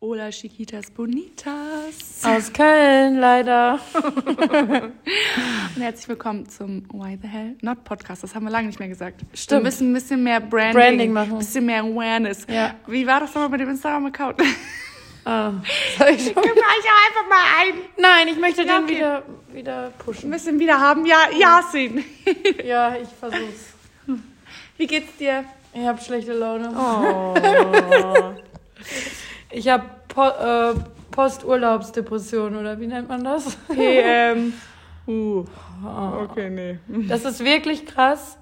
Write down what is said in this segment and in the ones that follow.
Hola Chiquitas Bonitas. Aus Köln, leider. Und herzlich willkommen zum Why the Hell Not Podcast. Das haben wir lange nicht mehr gesagt. Stimmt. Wir müssen ein bisschen mehr Branding, Branding machen. Ein bisschen mehr Awareness. Ja. Wie war das nochmal bei dem Instagram-Account? Ah, soll ich? Gib mir einfach mal ein. Nein, ich möchte Ja, den okay. wieder, wieder pushen. Ein bisschen wieder haben. Ja, Yasin. Ja, ich versuch's. Wie geht's dir? Ich habe schlechte Laune. Oh. Ich habe po äh, Posturlaubsdepression oder wie nennt man das? PM. Uh. Oh. Okay, nee. Das ist wirklich krass.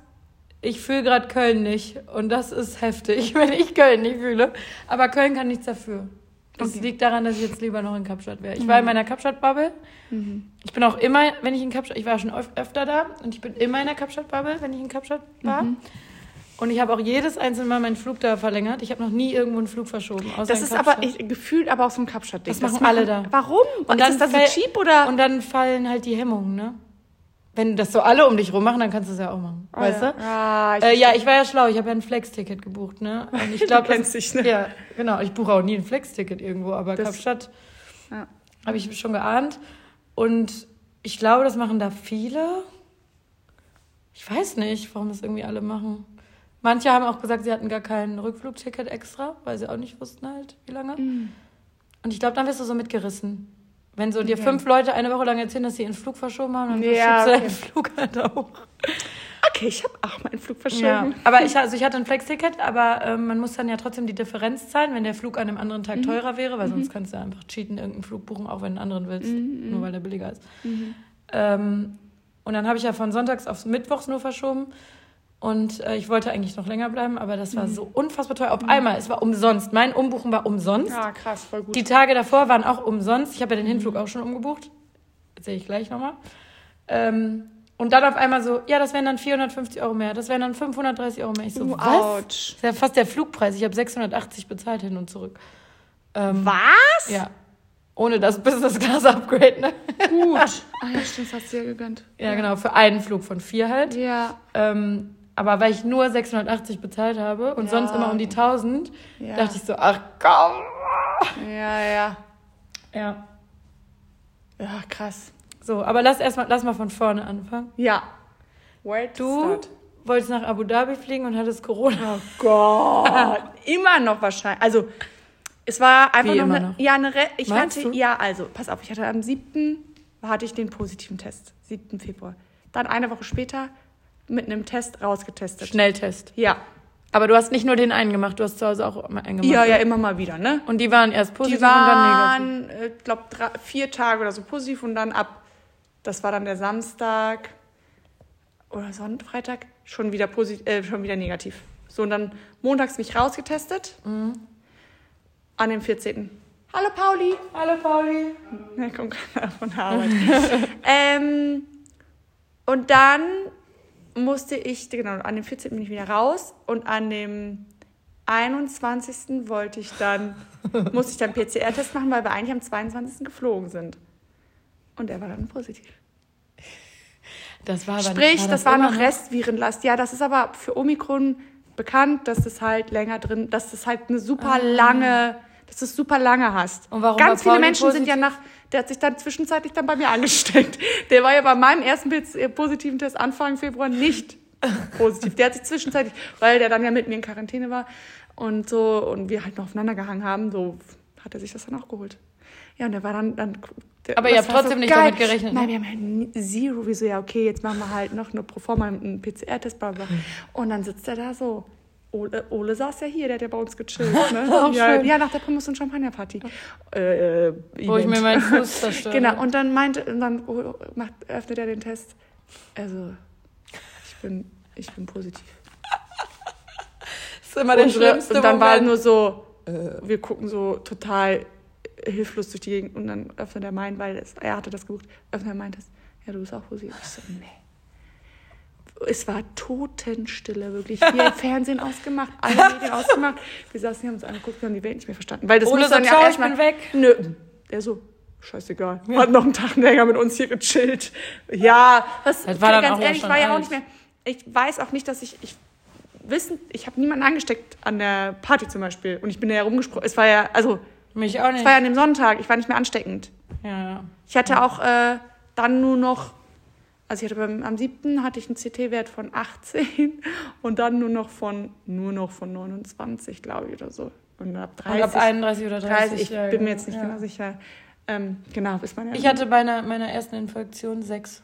Ich fühle gerade Köln nicht und das ist heftig, wenn ich Köln nicht fühle. Aber Köln kann nichts dafür. Das Okay. liegt daran, dass ich jetzt lieber noch in Kapstadt wäre. Ich war in meiner Kapstadt-Bubble. Ich bin auch immer, wenn ich in Kapstadt, ich war schon öf öfter da und ich bin immer in der Kapstadt-Bubble, wenn ich in Kapstadt war. Und ich habe auch jedes einzelne Mal meinen Flug da verlängert. Ich habe noch nie irgendwo einen Flug verschoben. Das ist aber ich, gefühlt aber auch so ein Kapstadt-Ding. Das machen alle da. Warum? Und, Und ist dann das so cheap oder? Und dann fallen halt die Hemmungen, ne? Wenn das so alle um dich rum machen, dann kannst du es ja auch machen. Oh, weißt ja. du? Ja, ich äh, ja, ich war ja schlau. Ich habe ja ein Flex-Ticket gebucht, ne? Und ich glaube, Du kennst dich, ne? Ja, genau. Ich buche auch nie ein Flex-Ticket irgendwo, aber Das- Kapstadt Ja. habe ich schon geahnt. Und ich glaube, das machen da viele. Ich weiß nicht, warum das irgendwie alle machen. Manche haben auch gesagt, sie hatten gar kein Rückflugticket extra, weil sie auch nicht wussten halt, wie lange. Mhm. Und ich glaube, dann wirst du so mitgerissen. Wenn so dir fünf Leute eine Woche lang erzählen, dass sie ihren Flug verschoben haben, dann Ja, verschiebst du okay. deinen Flug halt auch. Okay, ich habe auch meinen Flug verschoben. Ja, aber ich, also ich hatte ein Flex-Ticket, aber ähm, man muss dann ja trotzdem die Differenz zahlen, wenn der Flug an einem anderen Tag teurer wäre, weil sonst kannst du einfach cheaten, irgendeinen Flug buchen, auch wenn du einen anderen willst, nur weil der billiger ist. Ähm, und dann habe ich ja von sonntags auf mittwochs nur verschoben. Und äh, ich wollte eigentlich noch länger bleiben, aber das war so unfassbar teuer. Auf einmal, es war umsonst. Mein Umbuchen war umsonst. Ja, krass, voll gut. Die Tage davor waren auch umsonst. Ich habe ja den Hinflug auch schon umgebucht. Erzähle ich gleich nochmal. Ähm, und dann auf einmal so, ja, das wären dann 450 Euro mehr. Das wären dann 530 Euro mehr. Ich so, Uh, was? ouch. Das ist ja fast der Flugpreis. Ich habe 680 bezahlt hin und zurück. Ähm, Was? Ja. Ohne das Business Class Upgrade, ne? Gut. Ah ja, stimmt, das hast du ja gegönnt. Ja, genau. Für einen Flug von vier halt. Ja. Ähm, aber weil ich nur 680 bezahlt habe und Ja. sonst immer um die 1000, Ja. dachte ich so, ach komm. Ja, ja. Ja. Ja, krass. So, aber lass erstmal, lass mal von vorne anfangen. Ja. Where to Du start? wolltest nach Abu Dhabi fliegen und hattest Corona. Oh Gott. immer noch wahrscheinlich. Also, es war einfach Wie noch, eine, noch? Ja, eine Re Ich Meinst hatte, du? ja, also, pass auf, ich hatte am 7. hatte ich den positiven Test. 7. Februar. Dann eine Woche später mit einem Test rausgetestet. Schnelltest. Ja. Aber du hast nicht nur den einen gemacht, du hast zu Hause auch mal einen gemacht. Ja, ja, immer mal wieder, ne? Und die waren erst positiv Die und dann negativ. waren, ich glaube, vier Tage oder so positiv und dann ab, das war dann der Samstag oder Sonntag, Freitag, schon wieder, positiv, äh, schon wieder negativ. So, und dann montags mich rausgetestet. Mhm. An dem 14. Hallo Pauli. Hallo Pauli. Ja, komm gerade von der Arbeit. ähm, und dann musste ich, genau, an dem 14. bin ich wieder raus und an dem 21. wollte ich dann, musste ich dann PCR-Test machen, weil wir eigentlich am 22. geflogen sind. Und der war dann positiv. Das war aber Sprich, war das, war immer noch Restvirenlast. Ja, das ist aber für Omikron bekannt, dass das halt länger drin, dass das halt eine super lange, dass du es super lange hast. Ah. Und warum Ganz war viele Menschen sind ja positiv? nach, der hat sich dann zwischenzeitlich dann bei mir angesteckt. Der war ja bei meinem ersten äh, positiven Test Anfang Februar nicht positiv. Der hat sich zwischenzeitlich, weil der dann ja mit mir in Quarantäne war und so und wir halt noch aufeinander gehangen haben, so hat er sich das dann auch geholt. Ja, und der war dann, dann Aber ihr habt trotzdem nicht geil. damit gerechnet, Nein, ne? wir haben halt zero, wieso, ja, okay, jetzt machen wir halt noch eine Proforma, einen PCR-Test, bla, bla. Hm. Und dann sitzt er da so. Ole, Ole saß ja hier, der hat ja bei uns gechillt. Ne? Ja, ja, nach der Pommes- und Champagnerparty. Äh, äh, Wo ich mir meinen Fuß zerstöre. Genau, und dann meinte, und dann macht, öffnet er den Test. Also, ich bin, ich bin positiv. Das ist immer der schlimmste und dann war Moment. nur so, wir gucken so total hilflos durch die Gegend und dann öffnet er meinen, weil es, er hatte das gebucht, öffnet er meint es, ja, du bist auch positiv. Ich so, nee. Es war Totenstille, wirklich. Wir Fernsehen ausgemacht, alle Medien ausgemacht. Wir saßen hier, haben uns angeguckt, wir haben die Welt nicht mehr verstanden. Weil das Ole muss so, dann ja ciao, ich erstmal. bin weg. Nö. Der so, scheißegal. Hat noch einen Tag länger mit uns hier gechillt. Ja, was, Das war dann ganz auch ja ehrlich, schon war ja auch nicht mehr. Ich weiß auch nicht, dass ich, ich wissen, ich habe niemanden angesteckt an der Party zum Beispiel. Und ich bin ja rumgesprungen. Es war ja, also, Mich auch Es nicht. war ja an dem Sonntag, ich war nicht mehr ansteckend. Ja, ja. Ich hatte auch äh, dann nur noch, also ich hatte beim, am 7. hatte ich einen CT-Wert von 18 und dann nur noch von, nur noch von 29, glaube ich, oder so. Und ab 30, Und ab 31 oder 30. 30 ich ja, bin mir ja, jetzt nicht ja. genau sicher. Ähm, genau, bis man ja Ich hatte bei einer, meiner ersten Infektion sechs.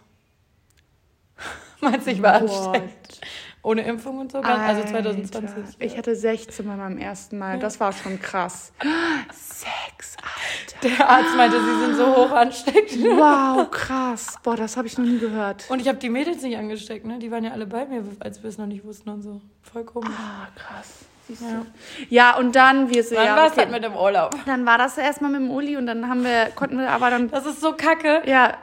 Meinst du, ich war ansteckend? Ohne Impfung und so? Also 2020. Alter, Ich hatte 16 bei meinem ersten Mal. Das war schon krass. Sechs, Alter. Der Arzt meinte, sie sind so hoch ansteckend. Wow, krass. Boah, das habe ich noch nie gehört. Und ich habe die Mädels nicht angesteckt, ne? Die waren ja alle bei mir, als wir es noch nicht wussten und so. Voll komisch. Ah, krass. Siehst du. Ja. Ja, und dann wir so, Wann ja, war es okay. halt mit dem Urlaub? Dann war das erstmal mit dem Uli und dann haben wir, konnten wir aber dann, Das ist so kacke, ja,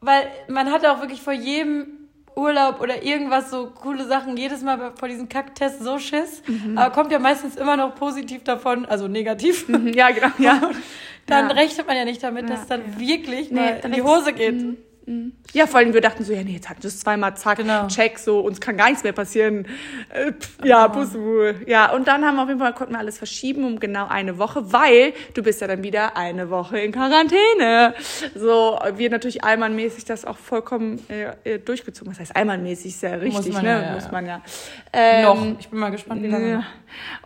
weil man hatte auch wirklich vor jedem Urlaub oder irgendwas so coole Sachen, jedes Mal vor diesem Kacktest so Schiss. Mhm. Aber kommt ja meistens immer noch positiv davon, also negativ. ja, genau, ja. Dann Ja. rechnet man ja nicht damit, dass Ja, es dann wirklich Nee, in die Hose geht. Ja, vor allem wir dachten so, ja, nee, jetzt hatten wir es zweimal, zack, Genau. check, so, uns kann gar nichts mehr passieren. Äh, pff, ja, Pussy. Ja, und dann haben wir auf jeden Fall, konnten wir alles verschieben um genau eine Woche, weil du bist ja dann wieder eine Woche in Quarantäne. So, wir natürlich allmannmäßig das auch vollkommen äh, äh, durchgezogen. Das heißt, allmannmäßig ist ja richtig, man ne? ja, Muss man ja. Ähm, Noch. Ich bin mal gespannt, wie lange. ja.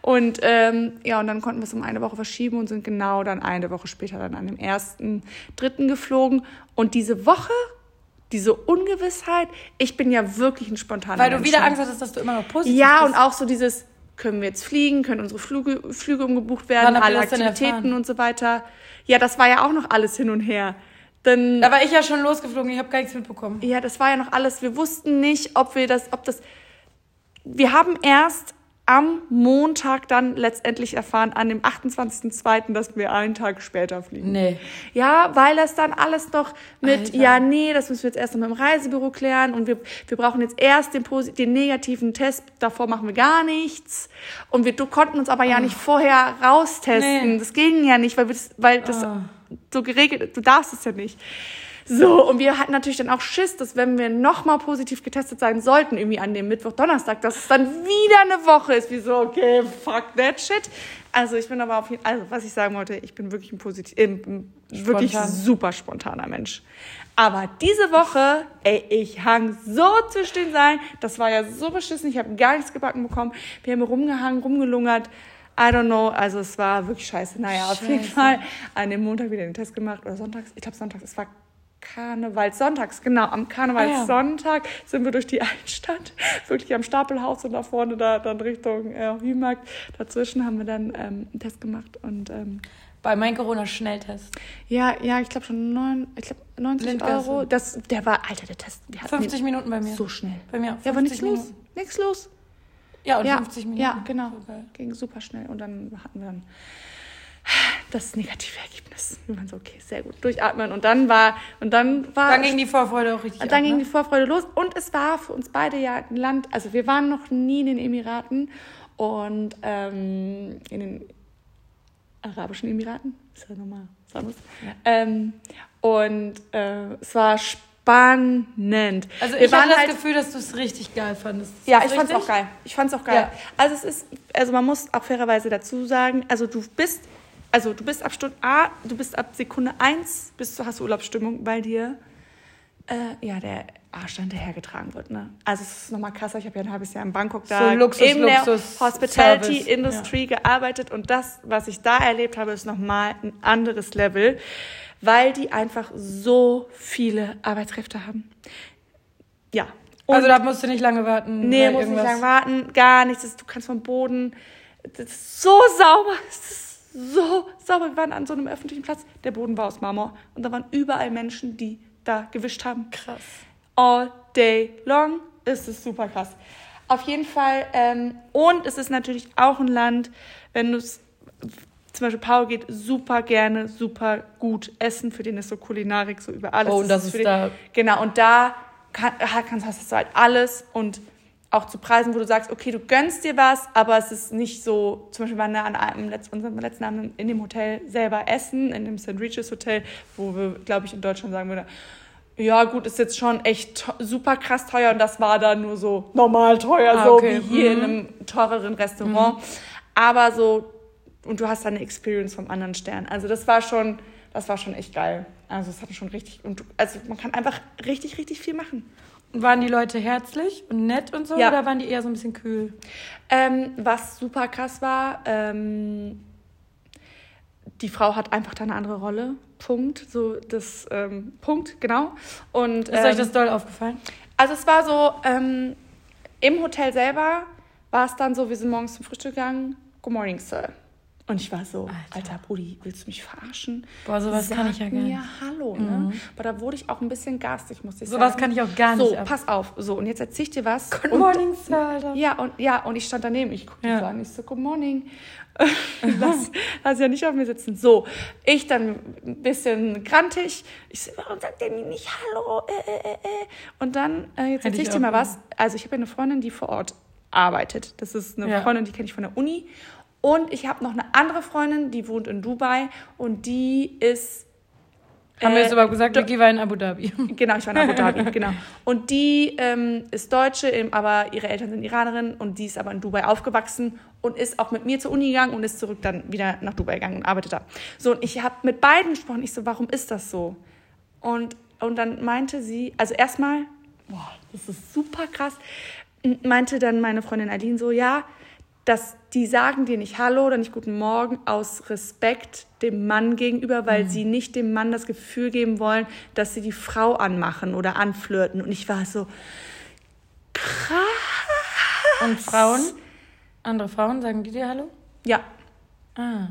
Und ähm, ja, und dann konnten wir es um eine Woche verschieben und sind genau dann eine Woche später dann an dem ersten, dritten geflogen. Und diese Woche, diese Ungewissheit, ich bin ja wirklich ein spontaner Weil du Mensch, wieder ne? Angst hattest, dass du immer noch positiv Ja, bist. und auch so dieses, können wir jetzt fliegen, können unsere Flüge, Flüge umgebucht werden, alle Aktivitäten und so weiter. Ja, das war ja auch noch alles hin und her. Dann, Da war ich ja schon losgeflogen, ich habe gar nichts mitbekommen. ja, das war ja noch alles. Wir wussten nicht, ob wir das, ob das. Wir haben erst am Montag dann letztendlich erfahren, an dem 28.02., dass wir einen Tag später fliegen. Nee. Ja, weil das dann alles noch mit, Alter. ja, nee, das müssen wir jetzt erst noch mit dem Reisebüro klären und wir, wir brauchen jetzt erst den, den negativen Test, davor machen wir gar nichts. Und wir konnten uns aber ja nicht vorher raustesten. Nee. Das ging ja nicht, weil, wir das, weil das Ah. so geregelt, du darfst es ja nicht. So, und wir hatten natürlich dann auch Schiss, dass wenn wir nochmal positiv getestet sein sollten, irgendwie an dem Mittwoch, Donnerstag, dass es dann wieder eine Woche ist. Wie so, okay, fuck that shit. Also ich bin aber auf jeden Fall, also was ich sagen wollte, ich bin wirklich ein positiv, äh, wirklich Spontan. super spontaner Mensch. Aber diese Woche, ey, ich hang so zwischen den Seilen. Das war ja so beschissen. Ich habe gar nichts gebacken bekommen. Wir haben rumgehangen, rumgelungert. I don't know. Also es war wirklich scheiße. Naja, auf jeden Scheiße. Fall an dem Montag wieder den Test gemacht. Oder sonntags. Ich glaube sonntags. Es war Karnevalssonntags, genau. Am Karnevalssonntag sind wir durch die Altstadt, wirklich am Stapelhaus und da vorne da dann Richtung äh, Hümarkt. Dazwischen haben wir dann ähm, einen Test gemacht und ähm, Bei meinem Corona-Schnelltest. ja, ja, ich glaube schon neun, ich glaube 90 Blindgasse. Euro. Das, der war, Alter, der Test, der hat 50 Minuten bei mir. so schnell. Bei mir. Ja, aber nichts 50 los, nichts los. Ja, und ja, 50 Minuten. ja, genau, So ging super schnell und dann hatten wir dann das negative Ergebnis. Wir waren so, okay, sehr gut, durchatmen und dann war und dann war Dann ging die Vorfreude auch richtig und dann ab, ging ne? die Vorfreude los und es war für uns beide ja ein Land, also wir waren noch nie in den Emiraten und ähm, in den Arabischen Emiraten, ist ja nochmal was anderes. Ja. Ähm, und äh, es war spannend. Also ich hatte das halt- Gefühl, dass du es richtig geil fandest. Ist ja, ich fand's richtig? auch geil. Ich fand's auch geil. Ja. Also es ist, also man muss auch fairerweise dazu sagen, also du bist, also du bist ab Stunde A, du bist ab Sekunde 1 bist du hast du Urlaubsstimmung, weil dir äh, ja der Arsch dann dahergetragen wird. Ne? Also es ist nochmal krasser. Ich habe ja ein halbes Jahr in Bangkok da So Luxus, in der Luxus, Hospitality Service, Industry gearbeitet und das, was ich da erlebt habe, ist nochmal ein anderes Level, weil die einfach so viele Arbeitskräfte haben. Ja. Und Also da musst du nicht lange warten. Nee, weil muss nicht irgendwas- lang warten, gar nichts. Du kannst vom Boden. Das ist so sauber. Das ist so sauber. Wir waren an so einem öffentlichen Platz. Der Boden war aus Marmor. Und da waren überall Menschen, die da gewischt haben. Krass. All day long. Es ist super krass. Auf jeden Fall. Ähm, und es ist natürlich auch ein Land, wenn du es. Zum Beispiel Paul geht super gerne, super gut essen. Für den ist so Kulinarik so über alles. Oh, und das ist den, da- Genau, und da kann, ah, kannst, hast du halt alles und auch zu Preisen, wo du sagst, okay, du gönnst dir was, aber es ist nicht so, zum Beispiel waren wir an einem letzten, unserem letzten Abend in dem Hotel selber essen, in dem St. Regis Hotel, wo wir, glaube ich, in Deutschland sagen würden, ja gut, ist jetzt schon echt super krass teuer und das war dann nur so normal teuer, Ah, so okay. wie hier Mhm. in einem teureren Restaurant. Aber so und du hast dann eine Experience vom anderen Stern. Also das war schon, das war schon echt geil. Also es hat schon richtig, und du, also man kann einfach richtig, richtig viel machen. Waren die Leute herzlich und nett und so Ja. oder waren die eher so ein bisschen kühl? Ähm, was super krass war, ähm, die Frau hat einfach da eine andere Rolle. Punkt. So das ähm, Punkt, genau. Und Ist euch ähm, das doll aufgefallen? Also es war so, ähm, im Hotel selber war es dann so, wir sind morgens zum Frühstück gegangen. Good morning, Sir. Und ich war so, Alter. alter, Brudi, willst du mich verarschen? Boah, sowas kann ich ja gar mir nicht. Hallo, ne? Aber da wurde ich auch ein bisschen garstig, muss ich Sowas sagen. kann ich auch gar nicht So, ab. pass auf. So, und jetzt erzähl ich dir was. Good und, morning, Sir, Alter. Ja, und, ja, und ich stand daneben. Ich guckte Ja. so an. Ich so, good morning. lass, lass ja nicht auf mir sitzen. So, ich dann ein bisschen grantig. Ich so, warum sagt der mir nicht Hallo? Äh, äh, äh, äh. Und dann, äh, jetzt erzähl ich ich dir mal was. Also ich habe ja eine Freundin, die vor Ort arbeitet. Das ist eine Ja. Freundin, die kenne ich von der Uni. Und ich habe noch eine andere Freundin, die wohnt in Dubai. Und die ist Haben wir äh, jetzt überhaupt gesagt, Vicky war in Abu Dhabi. Genau, ich war in Abu Dhabi, genau. Und die ähm, ist Deutsche, aber ihre Eltern sind Iranerin und die ist aber in Dubai aufgewachsen und ist auch mit mir zur Uni gegangen und ist zurück dann wieder nach Dubai gegangen und arbeitet da. So, und ich habe mit beiden gesprochen. Ich so, warum ist das so? Und, und dann meinte sie, also erstmal, boah, das ist super krass, meinte dann meine Freundin Aline so, ja, dass die sagen dir nicht Hallo oder nicht Guten Morgen aus Respekt dem Mann gegenüber, weil sie nicht dem Mann das Gefühl geben wollen, dass sie die Frau anmachen oder anflirten. Und ich war so, krass. Und Frauen? Andere Frauen, sagen die dir Hallo? Ja, Ah,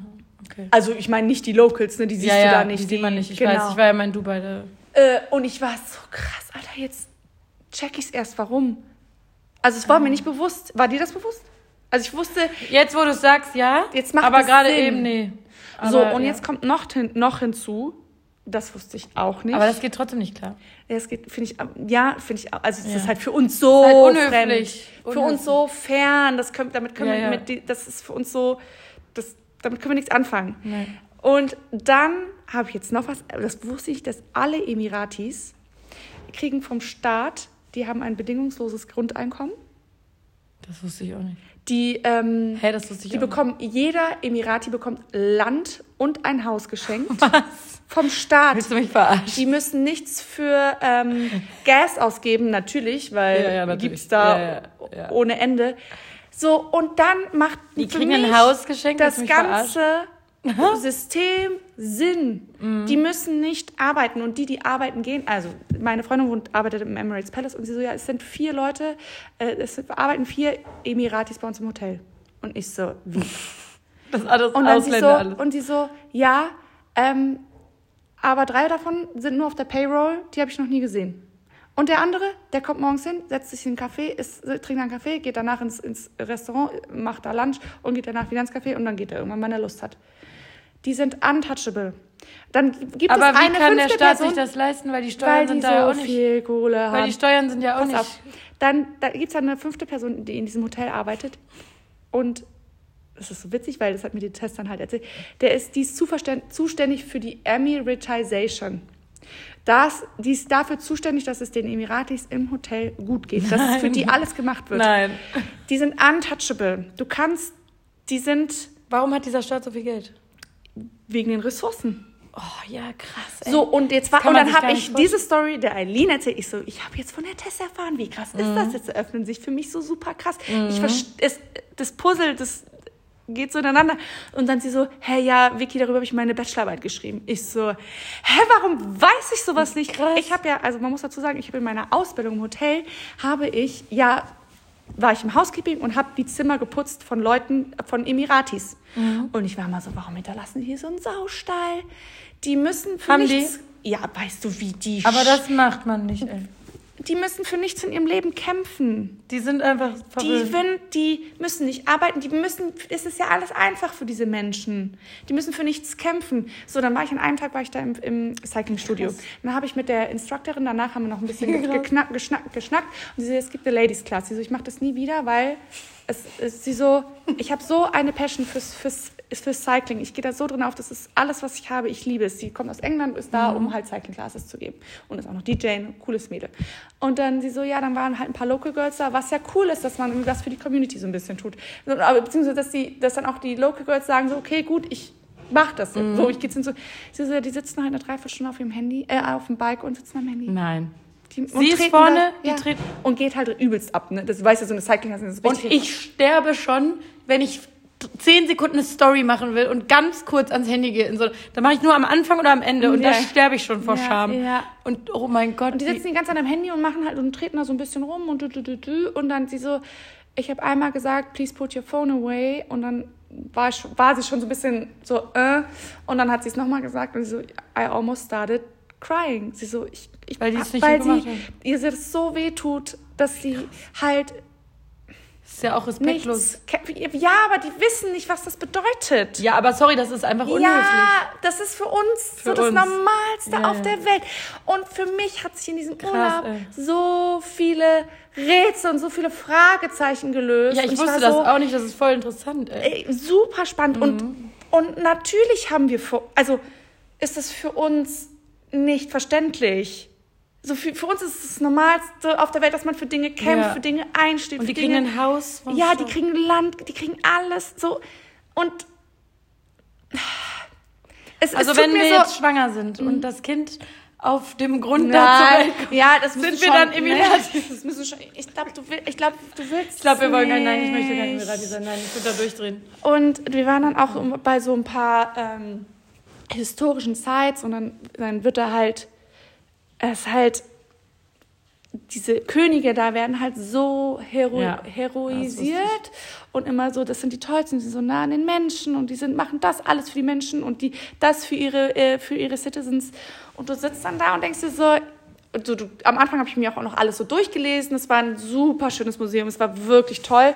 okay. also ich meine nicht die Locals, ne? die siehst ja, du ja, da nicht. Die sieht man nicht. Ich genau. weiß, ich war ja mal in Dubai. Da. Äh, und ich war so krass, Alter, jetzt check ich's erst, warum. Also es war Ah. mir nicht bewusst. War dir das bewusst? Also ich wusste, Jetzt, wo du sagst, ja. Jetzt macht Aber gerade eben, nee. so, Aber, und ja. jetzt kommt noch, hin, noch hinzu, das wusste ich auch nicht. Aber das geht trotzdem nicht klar. das geht, finde ich, ja, finde ich, also es Ja. ist halt für uns so halt unhöflich. fremd. Für uns so fern, das können, damit können Ja, wir, ja. mit, das ist für uns so, das, damit können wir nichts anfangen. Nee. Und dann habe ich jetzt noch was, das wusste ich, dass alle Emiratis kriegen vom Staat, die haben ein bedingungsloses Grundeinkommen. Das wusste ich auch nicht. Die, ähm, Hä, das wusste ich die auch bekommen, jeder Emirati bekommt Land und ein Haus geschenkt. Was? vom Staat. Willst du mich verarschen? Die müssen nichts für ähm, Gas ausgeben, natürlich, weil Ja, ja, natürlich. gibt's da Ja, ohne Ende. So, und dann macht Die kriegen mich ein Haus geschenkt, das mich verarschen? System Sinn. Mhm. Die müssen nicht arbeiten und die, die arbeiten gehen, also meine Freundin wohnt, arbeitet im Emirates Palace und sie so, ja, es sind vier Leute, äh, es arbeiten vier Emiratis bei uns im Hotel. Und ich so, wie? Das ist alles Und dann sie so, Ausländer alles. und sie so, ja, ähm, aber drei davon sind nur auf der Payroll, die habe ich noch nie gesehen. Und der andere, der kommt morgens hin, setzt sich in einen Café, isst, trinkt einen Kaffee, geht danach ins, ins Restaurant, macht da Lunch und geht danach wieder ins Café und dann geht er irgendwann, wenn er Lust hat. Die sind untouchable. Dann gibt Aber es wie eine kann der Staat Person, sich das leisten? Weil die Steuern weil die sind so da ja auch nicht. viel Kohle haben. Weil die Steuern sind ja auch Pass nicht. auf. Dann da gibt es eine fünfte Person, die in diesem Hotel arbeitet. Und das ist so witzig, weil das hat mir die Test dann halt erzählt. Der ist, die ist zuständig für die Emiratization. Das, die ist dafür zuständig, dass es den Emiratis im Hotel gut geht. Dass Nein. für die alles gemacht wird. Nein. Die sind untouchable. Du kannst, die sind Warum hat dieser Staat so viel Geld? Wegen den Ressourcen. Oh ja, krass. Ey. So, und jetzt war, und dann habe ich nicht diese Story der Eileen erzählt. Ich so, ich habe jetzt von der Tess erfahren, wie krass ist das jetzt? Eröffnen sich für mich so super krass. Ich verst- es, das Puzzle, das geht so ineinander. Und dann sie so, hä, ja, Vicky, darüber habe ich meine Bachelorarbeit geschrieben. Ich so, hä, warum weiß ich sowas nicht? Krass. Ich habe ja, also man muss dazu sagen, ich habe in meiner Ausbildung im Hotel, habe ich ja war ich im Housekeeping und habe die Zimmer geputzt von Leuten, von Emiratis. Und ich war mal so, warum hinterlassen die hier so einen Saustall? Die müssen für Haben die? nichts... Ja, weißt du, wie die... Aber das macht man nicht, ey. Die müssen für nichts in ihrem Leben kämpfen. Die sind einfach Die, verwöhnt. wenn, die müssen nicht arbeiten, die müssen, es ist ja alles einfach für diese Menschen. Die müssen für nichts kämpfen. So, dann war ich an einem Tag war ich da im, im Cycling-Studio. Dann habe ich mit der Instructorin, danach haben wir noch ein bisschen ge- Krass. geknack, geschnackt, geschnackt. Und sie so, es gibt eine Ladies-Class. Sie so, ich mache das nie wieder, weil es, es sie so, ich habe so eine Passion fürs, fürs ist für Cycling. Ich gehe da so drin auf, das ist alles, was ich habe. Ich liebe es. Sie kommt aus England, ist da, um halt Cycling Classes zu geben. Und ist auch noch DJ, ein cooles Mädel. Und dann sie so, ja, dann waren halt ein paar Local Girls da, was ja cool ist, dass man was für die Community so ein bisschen tut. Aber beziehungsweise, dass, die, dass dann auch die Local Girls sagen so, okay, gut, ich mach das. Mhm. So, ich gehe so, sie so, die sitzen halt eine Dreiviertelstunde auf ihrem Handy, äh, auf dem Bike und sitzen am Handy. Nein. Die, Sie ist vorne, da, ja, und geht halt übelst ab. Ne? Das weiß ja so eine cycling Und ich sterbe schon, wenn ich zehn Sekunden eine Story machen will und ganz kurz ans Handy gehe. So, dann mache ich nur am Anfang oder am Ende und ja. da sterbe ich schon vor ja, Scham. Ja. Und oh mein Gott. Und die sitzen die ganze Zeit am Handy und machen halt und treten da so ein bisschen rum und du, du, du, du. und dann sie so, ich habe einmal gesagt, please put your phone away und dann war, ich, war sie schon so ein bisschen so, äh, und dann hat sie es nochmal gesagt und sie so, I almost started crying. Sie so, ich, ich weil, nicht weil sie, ihr das so weh tut, dass sie halt ist ja auch respektlos. Nichts, ja, aber die wissen nicht, was das bedeutet. Ja, aber sorry, das ist einfach unhöflich. Ja, das ist für uns für so das Normalste ja, auf der Welt. Und für mich hat sich in diesem Krass, Urlaub ey. so viele Rätsel und so viele Fragezeichen gelöst. Ja, ich wusste das so, auch nicht, das ist voll interessant. Ey. super spannend. Mhm. Und, und natürlich haben wir, also ist es für uns nicht verständlich. So für, für uns ist es das Normalste auf der Welt, dass man für Dinge kämpft, ja. für Dinge einsteht. Und die Dinge, kriegen ein Haus. Ja, Stadt. die kriegen Land, die kriegen alles so. Und es, also es wenn wir so, jetzt schwanger sind und mhm. das Kind auf dem Grund Nein, ja, das sind wir schon, dann Emirati. Das müssen schon, ich glaube, du, will, ich glaub, du willst. Ich glaube, wir wollen kein Nein, ich möchte kein Emirati sein. Nein, ich würde da durchdrehen. Und wir waren dann auch bei so ein paar ähm, historischen Sites und dann, dann wird da halt es halt, diese Könige da werden halt so hero ja, heroisiert und immer so, das sind die Tollsten, die sind so nah an den Menschen und die sind, machen das alles für die Menschen und die, das für ihre, äh, für ihre Citizens. Und du sitzt dann da und denkst dir so, du, du, am Anfang habe ich mir auch noch alles so durchgelesen. Es war ein super schönes Museum, es war wirklich toll.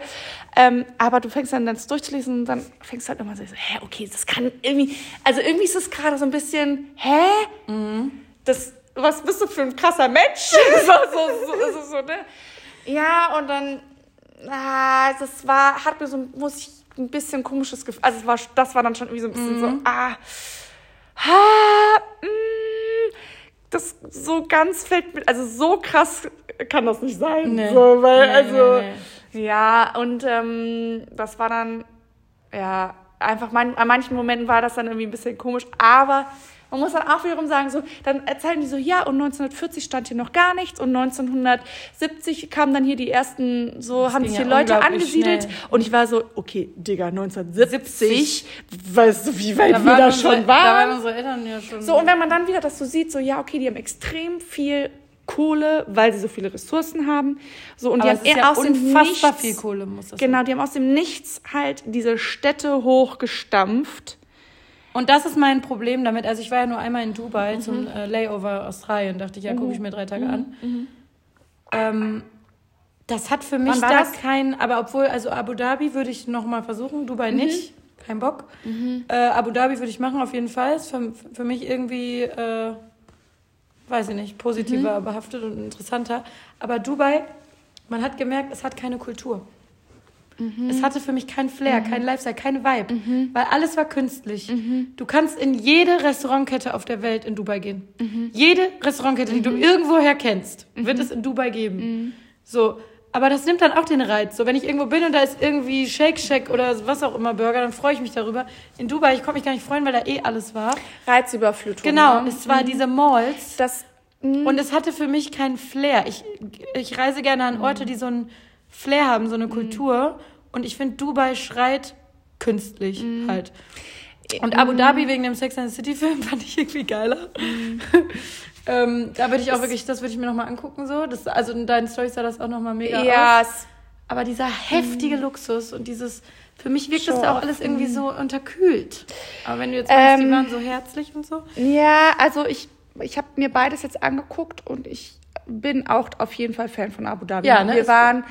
Ähm, aber du fängst dann das durchzulesen und dann fängst du halt immer so, hä, okay, das kann irgendwie, also irgendwie ist es gerade so ein bisschen, hä? Mhm. Das, was bist du für ein krasser Mensch? so, so, so, so, ne? Ja, und dann, ah, das war, hat mir so, muss ich ein bisschen komisches Gefühl, also es war, das war dann schon irgendwie so ein bisschen mhm. so, ah, ha, mh, mm, das so ganz fällt mit, also so krass kann das nicht sein, nee. so, weil, nee, also, nee, ja, und ähm, das war dann, ja, einfach, man, an manchen Momenten war das dann irgendwie ein bisschen komisch, aber man muss dann auch wiederum sagen, so, dann erzählen die so, ja, und 1940 stand hier noch gar nichts und 1970 kamen dann hier die ersten, so das haben sich hier ja Leute angesiedelt. Schnell. Und ich war so, okay, Digga, 1970, 70. weißt du, wie weit da wir da schon waren? Da waren unsere Eltern ja schon. So, und wenn man dann wieder das so sieht, so, ja, okay, die haben extrem viel Kohle, weil sie so viele Ressourcen haben. So und Aber die haben ja aus dem Nichts, viel Kohle muss das Genau, die haben aus dem Nichts halt diese Städte hochgestampft und das ist mein Problem damit. Also ich war ja nur einmal in Dubai mhm. zum äh, Layover Australien. Dachte ich, ja, gucke ich mir drei Tage mhm. an. Mhm. Ähm, das hat für mich da das? kein, aber obwohl, also Abu Dhabi würde ich noch mal versuchen, Dubai mhm. nicht, kein Bock. Mhm. Äh, Abu Dhabi würde ich machen auf jeden Fall. Ist für, für mich irgendwie, äh, weiß ich nicht, positiver mhm. behaftet und interessanter. Aber Dubai, man hat gemerkt, es hat keine Kultur. Mhm. Es hatte für mich keinen Flair, mhm. keinen Lifestyle, keine Vibe, mhm. weil alles war künstlich. Mhm. Du kannst in jede Restaurantkette auf der Welt in Dubai gehen. Mhm. Jede Restaurantkette, die du mhm. irgendwoher kennst, wird es in Dubai geben. So, aber das nimmt dann auch den Reiz. So, wenn ich irgendwo bin und da ist irgendwie Shake Shack oder was auch immer Burger, dann freue ich mich darüber. In Dubai, ich konnte mich gar nicht freuen, weil da eh alles war. Reizüberflutung. Genau, ne? es war diese Malls. Das, und es hatte für mich keinen Flair. Ich, ich reise gerne an Orte, die so ein Flair haben, so eine mhm. Kultur. Und ich finde, Dubai schreit künstlich mhm. halt. Und Abu Dhabi wegen dem Sex and the City Film fand ich irgendwie geiler. Mhm. ähm, da würde ich auch wirklich, das würde ich mir nochmal angucken so. Das, also in deinen Storys sah das auch nochmal mega ja, aus. Aber dieser heftige mhm. Luxus und dieses, für mich wirkt Schon. das da auch alles irgendwie so unterkühlt. Aber wenn du jetzt meinst, ähm, die waren so herzlich und so. Ja, also ich, ich habe mir beides jetzt angeguckt und ich bin auch auf jeden Fall Fan von Abu Dhabi. Ja, ne? Wir waren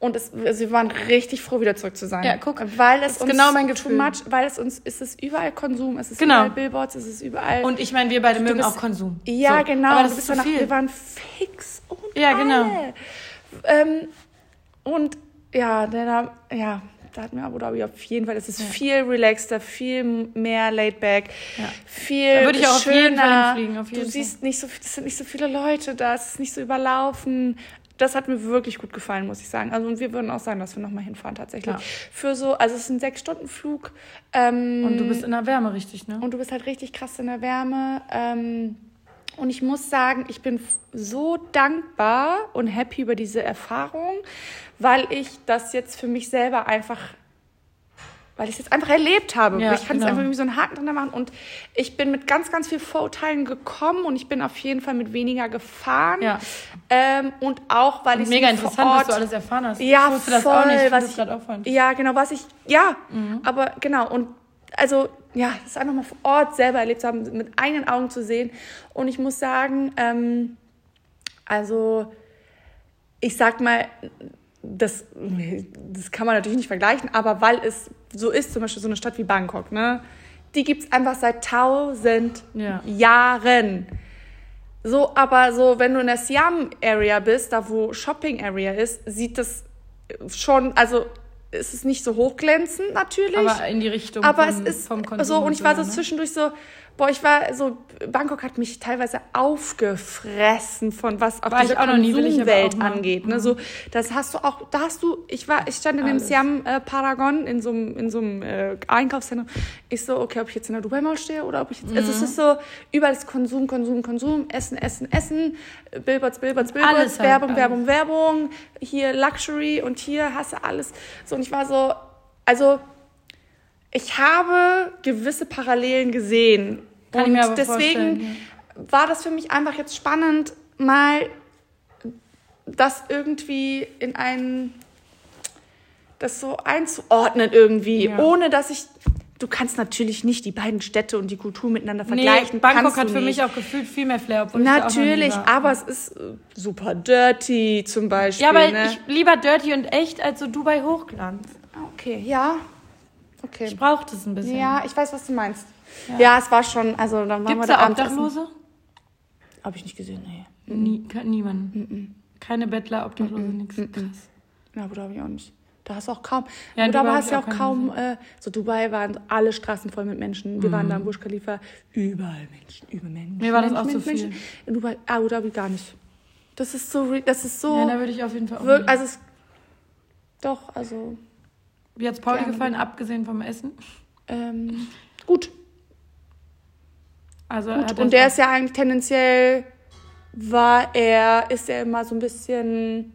und es, also wir waren richtig froh, wieder zurück zu sein. Ja, guck. Weil es uns genau mein Gefühl. too much, weil es uns, ist es überall Konsum, es ist genau. überall Billboards, es ist überall. Und ich meine, wir beide mögen bist, auch Konsum. Ja, so. genau. Aber das ist so danach, viel. Wir waren fix und Ja, genau. Ähm, und ja, der, ja, da hat mir Abu Dhabi auf jeden Fall, es ist viel relaxter, viel mehr laid back, viel Da würde ich auch auf jeden Fall schöner. hinfliegen, auf jeden du Fall. siehst nicht so, es sind nicht so viele Leute da, es ist nicht so überlaufen. Das hat mir wirklich gut gefallen, muss ich sagen. Also und wir würden auch sagen, dass wir nochmal hinfahren tatsächlich. Ja. Für so, also es ist ein sechs Stunden Flug. Ähm, Und du bist in der Wärme, richtig, ne? und du bist halt richtig krass in der Wärme. Ähm, und ich muss sagen, ich bin so dankbar und happy über diese Erfahrung, weil ich das jetzt für mich selber einfach, weil ich es jetzt einfach erlebt habe. Ja, ich kann genau. jetzt einfach irgendwie so einen Haken drin machen. Und ich bin mit ganz, ganz viel Vorurteilen gekommen und ich bin auf jeden Fall mit weniger gefahren. Ja. Ähm, und auch, weil ich Mega interessant, was Ort du alles erfahren hast. ja, ich wusste das voll, auch nicht. Ich was das ich, gerade auch voll. Ja, genau, was ich, ja, Mhm. aber genau, und also, ja, das einfach mal vor Ort selber erlebt zu haben, mit eigenen Augen zu sehen. Und ich muss sagen, ähm, also, ich sag mal, das, das kann man natürlich nicht vergleichen, aber weil es so ist, zum Beispiel so eine Stadt wie Bangkok, ne, die gibt es einfach seit tausend Ja. Jahren. So, aber so, wenn du in der Siam-Area bist, da wo Shopping-Area ist, sieht das schon, also es ist nicht so hochglänzend natürlich. Aber in die Richtung aber vom, es ist vom Konsum. so, und ich war so ne? zwischendurch so, boah, ich war so, Bangkok hat mich teilweise aufgefressen von was auf War diese ich auch noch nie, will ich aber Konsumwelt angeht. Ne? So, das hast du auch, da hast du, ich war, ich stand in dem. Siam äh, Paragon in so einem, in so einem äh, Einkaufszentrum. Ich so, okay, ob ich jetzt in der Dubai Mall stehe oder ob ich jetzt, also Mhm. es ist so, überall ist Konsum, Konsum, Konsum, Essen, Essen, Essen, Billboards, Billboards, Billboards, halt, Werbung, alles. Werbung, Werbung, hier Luxury und hier hast du alles. So, und ich war so, also, ich habe gewisse Parallelen gesehen. Kann ich und mir aber deswegen vorstellen, war das für mich einfach jetzt spannend, mal das irgendwie in einen, das so einzuordnen irgendwie, Ja. ohne dass ich, du kannst natürlich nicht die beiden Städte und die Kultur miteinander Nee, vergleichen. Bangkok kannst hat für nicht. mich auch gefühlt viel mehr Flair. Obwohl ich Natürlich, aber es ist äh, super dirty zum Beispiel. Ja, aber ne? ich lieber dirty und echt als so Dubai Hochglanz. okay, ja. Okay. Ich brauche das ein bisschen. Ja, ich weiß, was du meinst. Ja, es war schon, also dann waren Gibt wir es da da. Obdachlose? Habe ich nicht gesehen, nee. Nie, ke- niemanden. Keine Bettler, Obdachlose, nichts. Krass. Ja, Abu Dhabi auch nicht. Da hast du auch kaum. Ja, Ja, Dhabi Dubai hast du ja ich auch auch kaum. Äh, so Dubai waren alle Straßen voll mit Menschen. Wir waren da im Burj Khalifa. Überall Menschen, über Menschen. Mhm. Mir war das Menschen, auch Menschen, viel. Menschen. In Dubai, Abu Dhabi gar nicht. Das ist so, das ist so. Ja, da würde ich auf jeden Fall auch. also es, doch, also Wie hat es Pauli gerne. gefallen, abgesehen vom Essen? ähm, gut. Also gut. Und der ist ja eigentlich tendenziell war er, ist er immer so ein bisschen.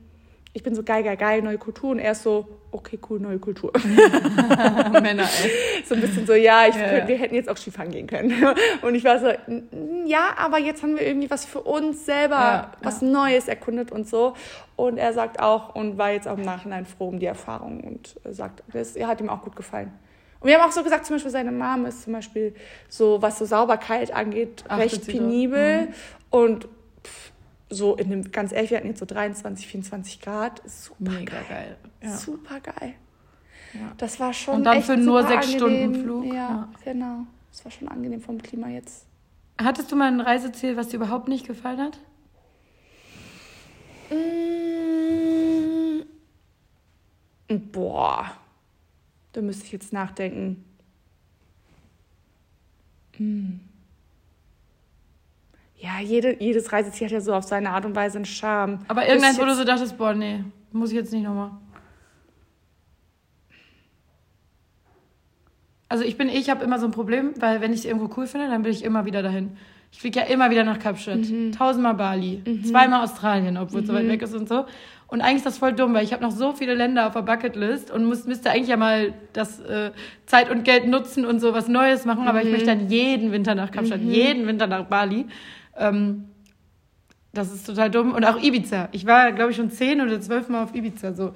Ich bin so geil, geil, geil, neue Kultur. Und er ist so, okay, cool, neue Kultur. Männer, ey. so ein bisschen so, ja, ich, Ja, könnt- ja. wir hätten jetzt auch Skifahren gehen können. Und ich war so, "N- n- ja, aber jetzt haben wir irgendwie was für uns selber, Ja, was Neues erkundet und so. Und er sagt auch und war jetzt auch im Nachhinein froh um die Erfahrung und äh, sagt, das hat ihm auch gut gefallen. Und wir haben auch so gesagt, zum Beispiel seine Mom ist zum Beispiel so, was so Sauberkeit angeht, Achtet recht penibel. Und pff, so in dem, ganz ehrlich, wir hatten jetzt so 23, 24 Grad. Super Mega geil. geil. Ja. Super geil. Ja. Das war schon Und dann für nur sechs Stunden angenehm. Flug, Ja, ja. genau. Das war schon angenehm vom Klima jetzt. Hattest du mal ein Reiseziel, was dir überhaupt nicht gefallen hat? Mm. Boah. Da müsste ich jetzt nachdenken. Mm. Ja, jede, jedes Reiseziel hat ja so auf seine Art und Weise einen Charme. Aber irgendeins, wo du so dachtest, boah, nee, muss ich jetzt nicht nochmal. Also ich bin, ich habe immer so ein Problem, weil wenn ich es irgendwo cool finde, dann will ich immer wieder dahin. Ich fliege ja immer wieder nach Kapstadt. Mhm. Tausendmal Bali, zweimal Australien, obwohl es so weit weg ist und so. Und eigentlich ist das voll dumm, weil ich habe noch so viele Länder auf der Bucketlist und muss, müsste eigentlich ja mal das äh, Zeit und Geld nutzen und so was Neues machen. Aber ich Mhm. möchte dann jeden Winter nach Kapstadt, jeden Winter nach Bali. Ähm, das ist total dumm. Und auch Ibiza. Ich war, glaube ich, schon zehn oder zwölf Mal auf Ibiza. So.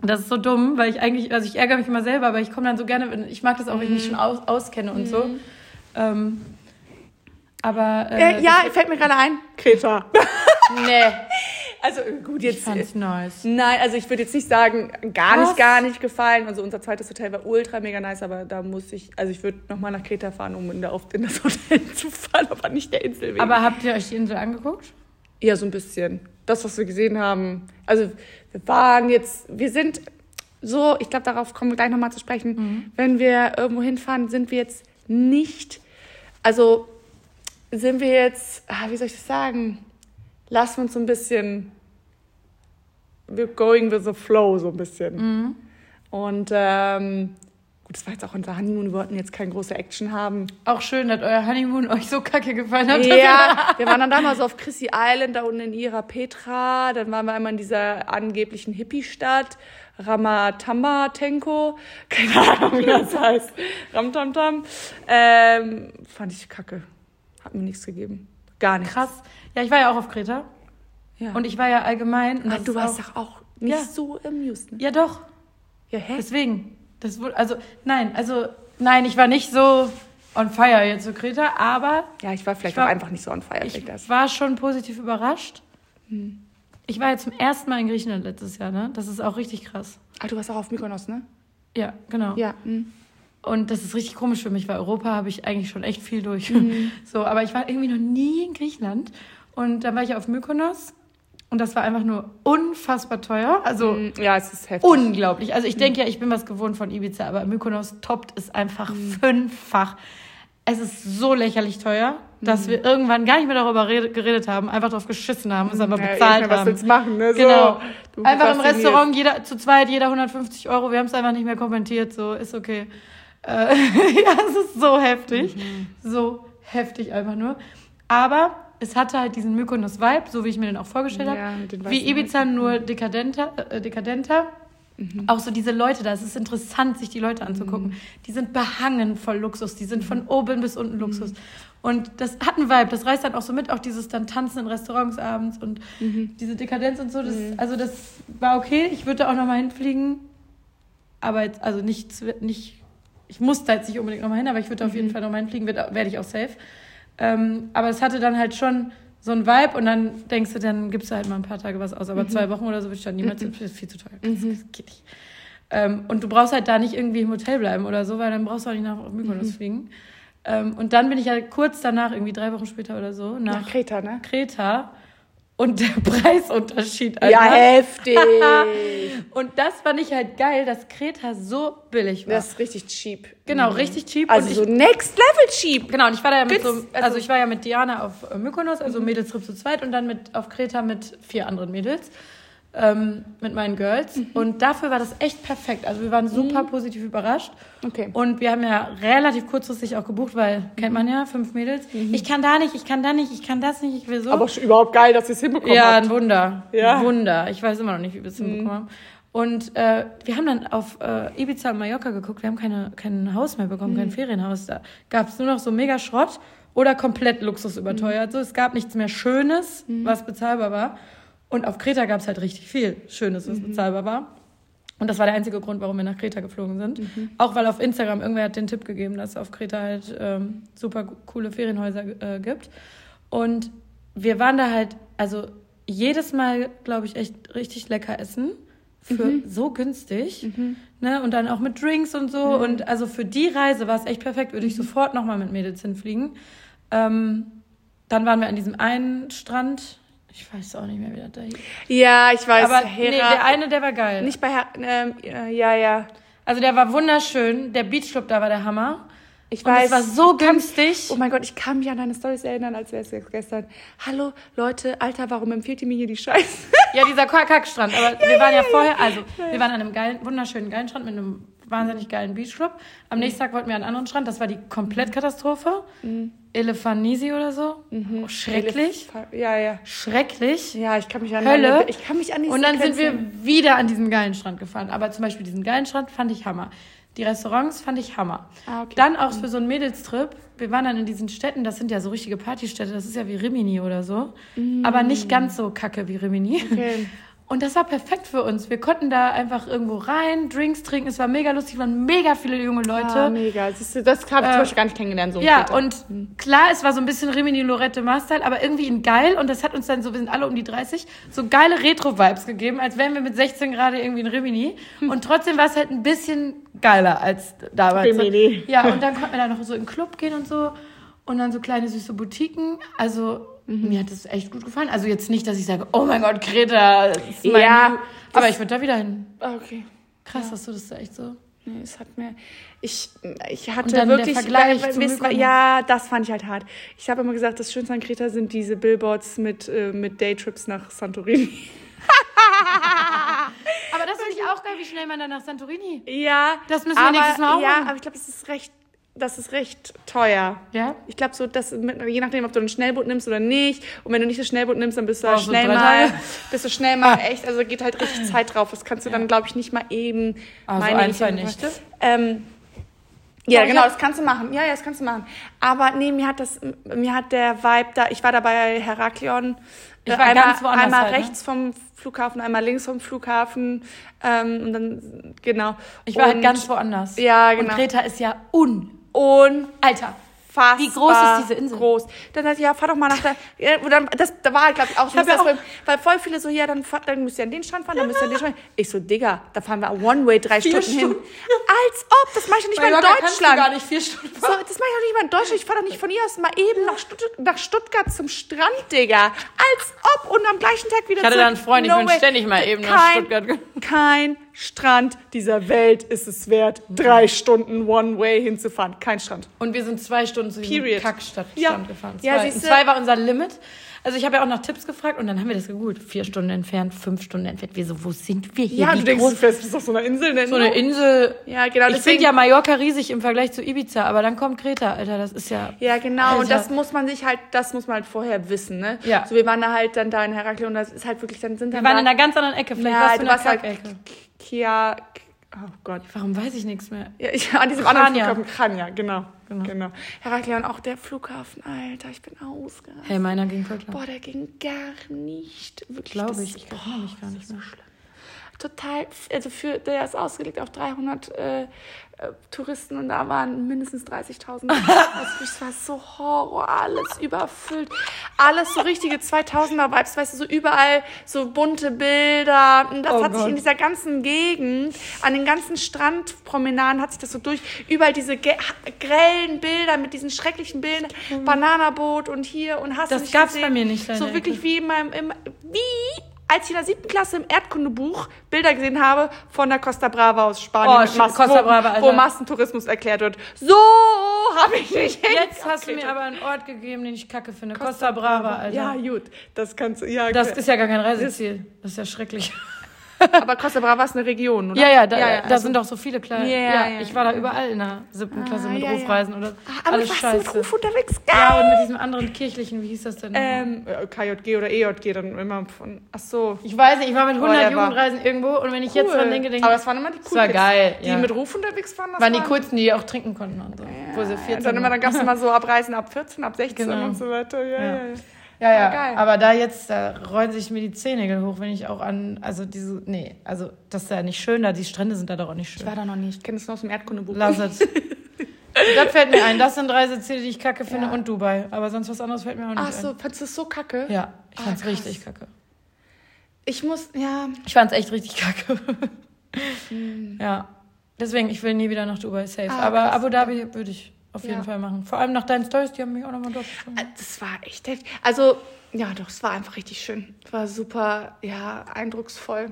Das ist so dumm, weil ich eigentlich, also ich ärgere mich immer selber, aber ich komme dann so gerne, ich mag das auch, wenn ich mich schon aus, auskenne und so. Ähm, aber äh, Äh, ja, fällt mir gerade ein. Kreta. nee, Also äh, gut, ich jetzt. fand's nice. Nein, also ich würde jetzt nicht sagen, gar Was? nicht, gar nicht gefallen. Also unser zweites Hotel war ultra mega nice, aber da muss ich, also ich würde nochmal nach Kreta fahren, um in, der, auf- in das Hotel zu fahren, aber nicht der Insel wegen. Aber habt ihr euch die Insel angeguckt? Ja, so ein bisschen. Das, was wir gesehen haben. Also wir waren jetzt, wir sind, so, ich glaube, darauf kommen wir gleich nochmal zu sprechen. Wenn wir irgendwo hinfahren, sind wir jetzt nicht, also sind wir jetzt, ah, wie soll ich das sagen? Lassen wir uns so ein bisschen, we're going with the flow so ein bisschen. Und ähm, gut, das war jetzt auch unser Honeymoon, wir wollten jetzt keine große Action haben. Auch schön, dass euer Honeymoon euch so kacke gefallen hat. Ja, wir waren dann damals so auf Chrissy Island, da unten in Ira Petra. Dann waren wir einmal in dieser angeblichen Hippie-Stadt. Ramatamba Tenko. Keine Ahnung, wie das heißt. Ramtamtam. Ähm, fand ich kacke. Hat mir nichts gegeben. Gar nichts. Krass. Ja, ich war ja auch auf Kreta. Ja. Und ich war ja allgemein. Das du warst auch, doch auch nicht Ja. so amused, ne? Ja, doch. Ja, hä? Deswegen. Das wurde, also, nein, also, nein, ich war nicht so on fire jetzt zu Kreta, aber Ja, ich war vielleicht Ich war- auch einfach nicht so on fire. ich das. war schon positiv überrascht. Ich war jetzt zum ersten Mal in Griechenland letztes Jahr, ne? Das ist auch richtig krass. Ah, du warst auch auf Mykonos, ne? Ja, genau. Ja. hm. Und das ist richtig komisch für mich, weil Europa habe ich eigentlich schon echt viel durch. Mhm. So, aber ich war irgendwie noch nie in Griechenland. Und dann war ich auf Mykonos und das war einfach nur unfassbar teuer. Also Hm, Ja, es ist heftig. unglaublich. Also ich denke ja, ich bin was gewohnt von Ibiza, aber Mykonos toppt es einfach Mhm. fünffach. Es ist so lächerlich teuer, Mhm. dass wir irgendwann gar nicht mehr darüber rede- geredet haben, einfach darauf geschissen haben es aber Ja, bezahlt was haben. willst du machen, ne? So, Genau. du einfach im. Restaurant, jeder zu zweit, jeder 150 Euro. Wir haben es einfach nicht mehr kommentiert, so ist okay. Äh, ja, es ist so heftig. Mhm. So heftig einfach nur. Aber es hatte halt diesen Mykonos-Vibe, so wie ich mir den auch vorgestellt Ja, habe. Wie Ibiza, nur dekadenter. Äh, dekadenter. Mhm. Auch so diese Leute da, es ist interessant, sich die Leute anzugucken. Die sind behangen voll Luxus, die sind Mhm. von oben bis unten Luxus. Und das hat einen Vibe, das reißt dann auch so mit, auch dieses dann Tanzen in Restaurants abends und Mhm. diese Dekadenz und so. Das, Also das war okay, ich würde da auch nochmal hinfliegen. Aber jetzt, also nicht, nicht ich muss da jetzt nicht unbedingt nochmal hin, aber ich würde auf jeden Mhm. Fall nochmal hinfliegen, werd- werde ich auch safe. Ähm, aber es hatte dann halt schon so ein Vibe und dann denkst du, dann gibst du halt mal ein paar Tage was aus. Mhm. Aber zwei Wochen oder so würde ich dann niemals, das ist viel zu teuer. Das, das geht nicht. Ähm, und du brauchst halt da nicht irgendwie im Hotel bleiben oder so, weil dann brauchst du auch nicht nach Mykonos Mhm. fliegen. Ähm, und dann bin ich ja kurz danach, irgendwie drei Wochen später oder so, nach Nach Kreta, ne? Kreta. Und der Preisunterschied, Ja, Alter. heftig. Und das fand ich halt geil, dass Kreta so billig war. Das ist richtig cheap. genau, richtig cheap. Also und so ich, next level cheap. genau, und ich war da ja mit so, also, also- ich war ja mit Diana auf äh, Mykonos, also Mädelstrip zu zweit und dann mit auf Kreta mit vier anderen Mädels, ähm, mit meinen Girls. Und dafür war das echt perfekt. Also wir waren super positiv überrascht. Okay. Und wir haben ja relativ kurzfristig auch gebucht, weil kennt man ja, fünf Mädels. Ich kann da nicht, ich kann da nicht, ich kann das nicht, ich will so. Aber schon überhaupt geil, dass ihr es hinbekommen Ja, ein Wunder. Ja. Ein Wunder. Ich weiß immer noch nicht, wie wir es hinbekommen haben. Und äh, wir haben dann auf äh, Ibiza und Mallorca geguckt. Wir haben keine, kein Haus mehr bekommen, kein Ferienhaus. Da gab es nur noch so mega Schrott oder komplett Luxus überteuert. So, es gab nichts mehr Schönes, was bezahlbar war. Und auf Kreta gab es halt richtig viel Schönes, was bezahlbar war. Und das war der einzige Grund, warum wir nach Kreta geflogen sind. Auch weil auf Instagram irgendwer hat den Tipp gegeben, dass es auf Kreta halt ähm, super coole Ferienhäuser äh, gibt. Und wir waren da halt, also jedes Mal, glaube ich, echt richtig lecker essen. Für so günstig. Ne? Und dann auch mit Drinks und so. Und also für die Reise war es echt perfekt. Würde ich sofort nochmal mit Mädels hinfliegen. Ähm, dann waren wir an diesem einen Strand. Ich weiß auch nicht mehr, wie das da hieß. Ja, ich weiß. Aber Hera, nee, der eine, der war geil. nicht bei Her ähm, äh, ja, ja. Also der war wunderschön. Der Beachclub da war der Hammer. Ich Und weiß. es war so günstig. Oh mein Gott, ich kann mich an deine Stories erinnern, als wäre es jetzt gestern. Hallo, Leute, Alter, warum empfiehlt ihr mir hier die Scheiße? Ja, dieser Kackstrand. Aber wir waren ja vorher, also wir waren an einem geilen, wunderschönen geilen Strand mit einem wahnsinnig geilen Beachclub. Am nächsten Tag wollten wir an einen anderen Strand. Das war die Komplettkatastrophe. Elefanisi oder so. Oh, schrecklich. Ja, ja. Schrecklich. Ja, ich kann mich an Hölle. Meine, ich kann mich an die Und dann sind Sequenz wir wieder an diesen geilen Strand gefahren. Aber zum Beispiel diesen geilen Strand fand ich Hammer. Die Restaurants fand ich Hammer. Ah, okay. Dann auch für so einen Mädelstrip. Wir waren dann in diesen Städten, das sind ja so richtige Partystädte, das ist ja wie Rimini oder so. Aber nicht ganz so kacke wie Rimini. Mm. Okay. Und das war perfekt für uns. Wir konnten da einfach irgendwo rein, Drinks trinken. Es war mega lustig, waren mega viele junge Leute. Ah, mega. Siehst du, das habe ich Äh, zum Beispiel gar nicht kennengelernt. So Ja, Kreta. und klar, es war so ein bisschen Rimini Lorette Marstyle, aber irgendwie in geil und das hat uns dann so, wir sind alle um die 30, so geile Retro-Vibes gegeben, als wären wir mit 16 gerade irgendwie in Rimini. Und trotzdem war es halt ein bisschen geiler als damals. Rimini. Ja, und dann konnten wir da noch so in den Club gehen und so und dann so kleine süße Boutiquen. Also mir hat das echt gut gefallen. Also jetzt nicht, dass ich sage, oh mein Gott, mein Ja, aber ich würde da wieder hin. Ah, okay. Krass, hast du das da echt so? Nee, es hat mir. Ich, ich Und hatte wirklich. Vergleich weil- wisst- Mykonos. ja, das fand ich halt hart. Ich habe immer gesagt, das Schönste an Kreta sind diese Billboards mit, äh, mit Daytrips nach Santorini. Aber das finde ich auch geil, wie schnell man dann nach Santorini. Ja. Das müssen wir aber, nächstes Mal auch Ja, machen. aber ich glaube, das ist recht. Das ist recht teuer. Ja? Ich glaube so, dass mit, je nachdem, ob du ein Schnellboot nimmst oder nicht. Und wenn du nicht das Schnellboot nimmst, dann bist du da Brauchst du schnell mal, bist du schnell mal echt. Also geht halt richtig Zeit drauf. Das kannst du dann, glaube ich, nicht mal eben. Also meine ein, ich, zwei Nächte? Ähm, ja, genau, das kannst du machen. Ja, ja, das kannst du machen. Aber nee, mir hat das, mir hat der Vibe da, ich war da bei Heraklion. Ich äh, war einmal, ganz woanders einmal halt, ne? rechts vom Flughafen, einmal links vom Flughafen. Ähm, und dann, genau. Ich war und, halt ganz woanders. Ja, Und genau. Kreta ist ja un... Und Alter. unfassbar Wie groß ist diese Insel? Groß. Dann dachte ich, ja, fahr doch mal nach der. Ja, und dann, das, da war halt, glaube ich, auch so das ja auch- weil voll viele so, ja, dann, fahr, dann müsst ihr an den Strand fahren, dann müsst ihr an den Strand. Ich so, Digga, da fahren wir One-Way drei Vier Stunden hin. Stunden. Als ob, das mache ich doch nicht mal in Deutschland. gar nicht vier Stunden So, fahren. das mache ich doch nicht mal in Deutschland. Ich fahre doch nicht von hier aus mal eben nach, Stutt nach Stuttgart zum Strand, Digga. Als ob und am gleichen Tag wieder Ich hatte zurück. da einen Freund, ich bin ständig mal eben nach Kein- Stuttgart gefahren. Kein Strand dieser Welt ist es wert, drei Stunden One-Way hinzufahren. Kein Strand. Und wir sind zwei Stunden zu diesem Period. Kackstadt Ja. Gefahren. Ja, Zwei. siehste. Und zwei war unser Limit. Also ich habe ja auch nach Tipps gefragt und dann haben wir das gegoogelt. Vier Stunden entfernt, fünf Stunden entfernt. Wir so, wo sind wir hier? Ja, Wie du denkst, groß? du fährst bis auf so einer Insel. Ne? so eine Insel. Ja, genau. Ich finde ja Mallorca riesig im Vergleich zu Ibiza, aber dann kommt Kreta, Alter. Das ist ja. Ja, genau. Und Alter. das muss man sich halt, das muss man halt vorher wissen, ne? Ja. So, wir waren da halt dann da in Heraklion und das ist halt wirklich, dann sind Wir dann waren da, in einer ganz anderen Ecke. Vielleicht ja, warst du in warst halt. Kia, oh Gott. Warum weiß ich nichts mehr? Ja, ich, an diesem anderen Chania. Flughafen, Kranja, genau. Genau. genau. Heraklion, auch der Flughafen, Alter, ich bin ausgerastet. Hey, meiner ging voll klar. Boah, der ging gar nicht. Wirklich. Glaube ich. Ich erinnere mich gar nicht mehr. total, also für, der ist ausgelegt auf 300 äh, äh, Touristen und da waren mindestens 30.000. also es war so Horror, alles überfüllt, alles so richtige 2000er-Vibes, weißt du, so überall so bunte Bilder und das Oh hat sich Gott. in dieser ganzen Gegend, an den ganzen Strandpromenaden hat sich das so durch, überall diese grellen Bilder mit diesen schrecklichen Bildern, Bananaboot und hier und hast du Das nicht gab's gesehen? bei mir nicht, So wirklich wie in meinem, im, wie als ich in der siebten Klasse im Erdkundebuch Bilder gesehen habe von der Costa Brava aus Spanien, Oh, Massen, Costa wo, Brava, Alter. wo Massentourismus erklärt wird. So habe ich mich Jetzt hast du mir aber einen Ort gegeben, den ich kacke finde. Costa, Brava, Alter. Ja, gut, das kannst du. Ja, Das ist ja gar kein Reiseziel. Das ist ja schrecklich. Aber Costa Brava ist eine Region, oder? Ja, ja, da, da also- sind doch so viele kleine. Ja, Ja, ja, ich war da überall in der siebten Klasse mit ja, ja. Rufreisen oder Aber alles du warst scheiße. mit Ruf unterwegs, geil. ja, und mit diesem anderen kirchlichen, wie hieß das denn? ähm, äh, KJG oder EJG dann immer von. Ach so. ich weiß nicht, ich war mit 100 Whatever. Jugendreisen irgendwo und wenn ich jetzt dran denke, denke aber ich, es waren immer die coolen Das war geil, Die ja. mit Ruf unterwegs waren, das waren die coolsten, die auch trinken konnten und so. wo sie 14 Dann, immer, dann waren. gab es immer so Abreisen ab 14, ab 16 Genau. und so weiter. Ja, Ja. Ja. ja. Ah, geil. aber da jetzt, da rollen sich mir die Zehennägel hoch, wenn ich auch an, also diese, nee, also das ist ja nicht schön, da die Strände sind da doch auch nicht Ich schön. war da noch nicht. Ich kenne es nur aus dem Erdkundebuch. Lass es. das fällt mir ein. Das sind Reiseziele, die ich kacke finde Ja. und Dubai. Aber sonst was anderes fällt mir auch nicht Ach so, ein. fandest du es so kacke? Ja, ich Ah, fand's krass. richtig kacke. Ich muss, ja. Ich fand's echt richtig kacke. Ja. Deswegen, ich will nie wieder nach Dubai, safe. Ah, Aber krass. Abu Dhabi würde ich auf jeden Ja. Fall machen. Vor allem nach deinen Stories, die haben mich auch nochmal gefunden. Äh, Das war echt heftig. Also, ja, doch, es war einfach richtig schön. Es war super, ja, eindrucksvoll.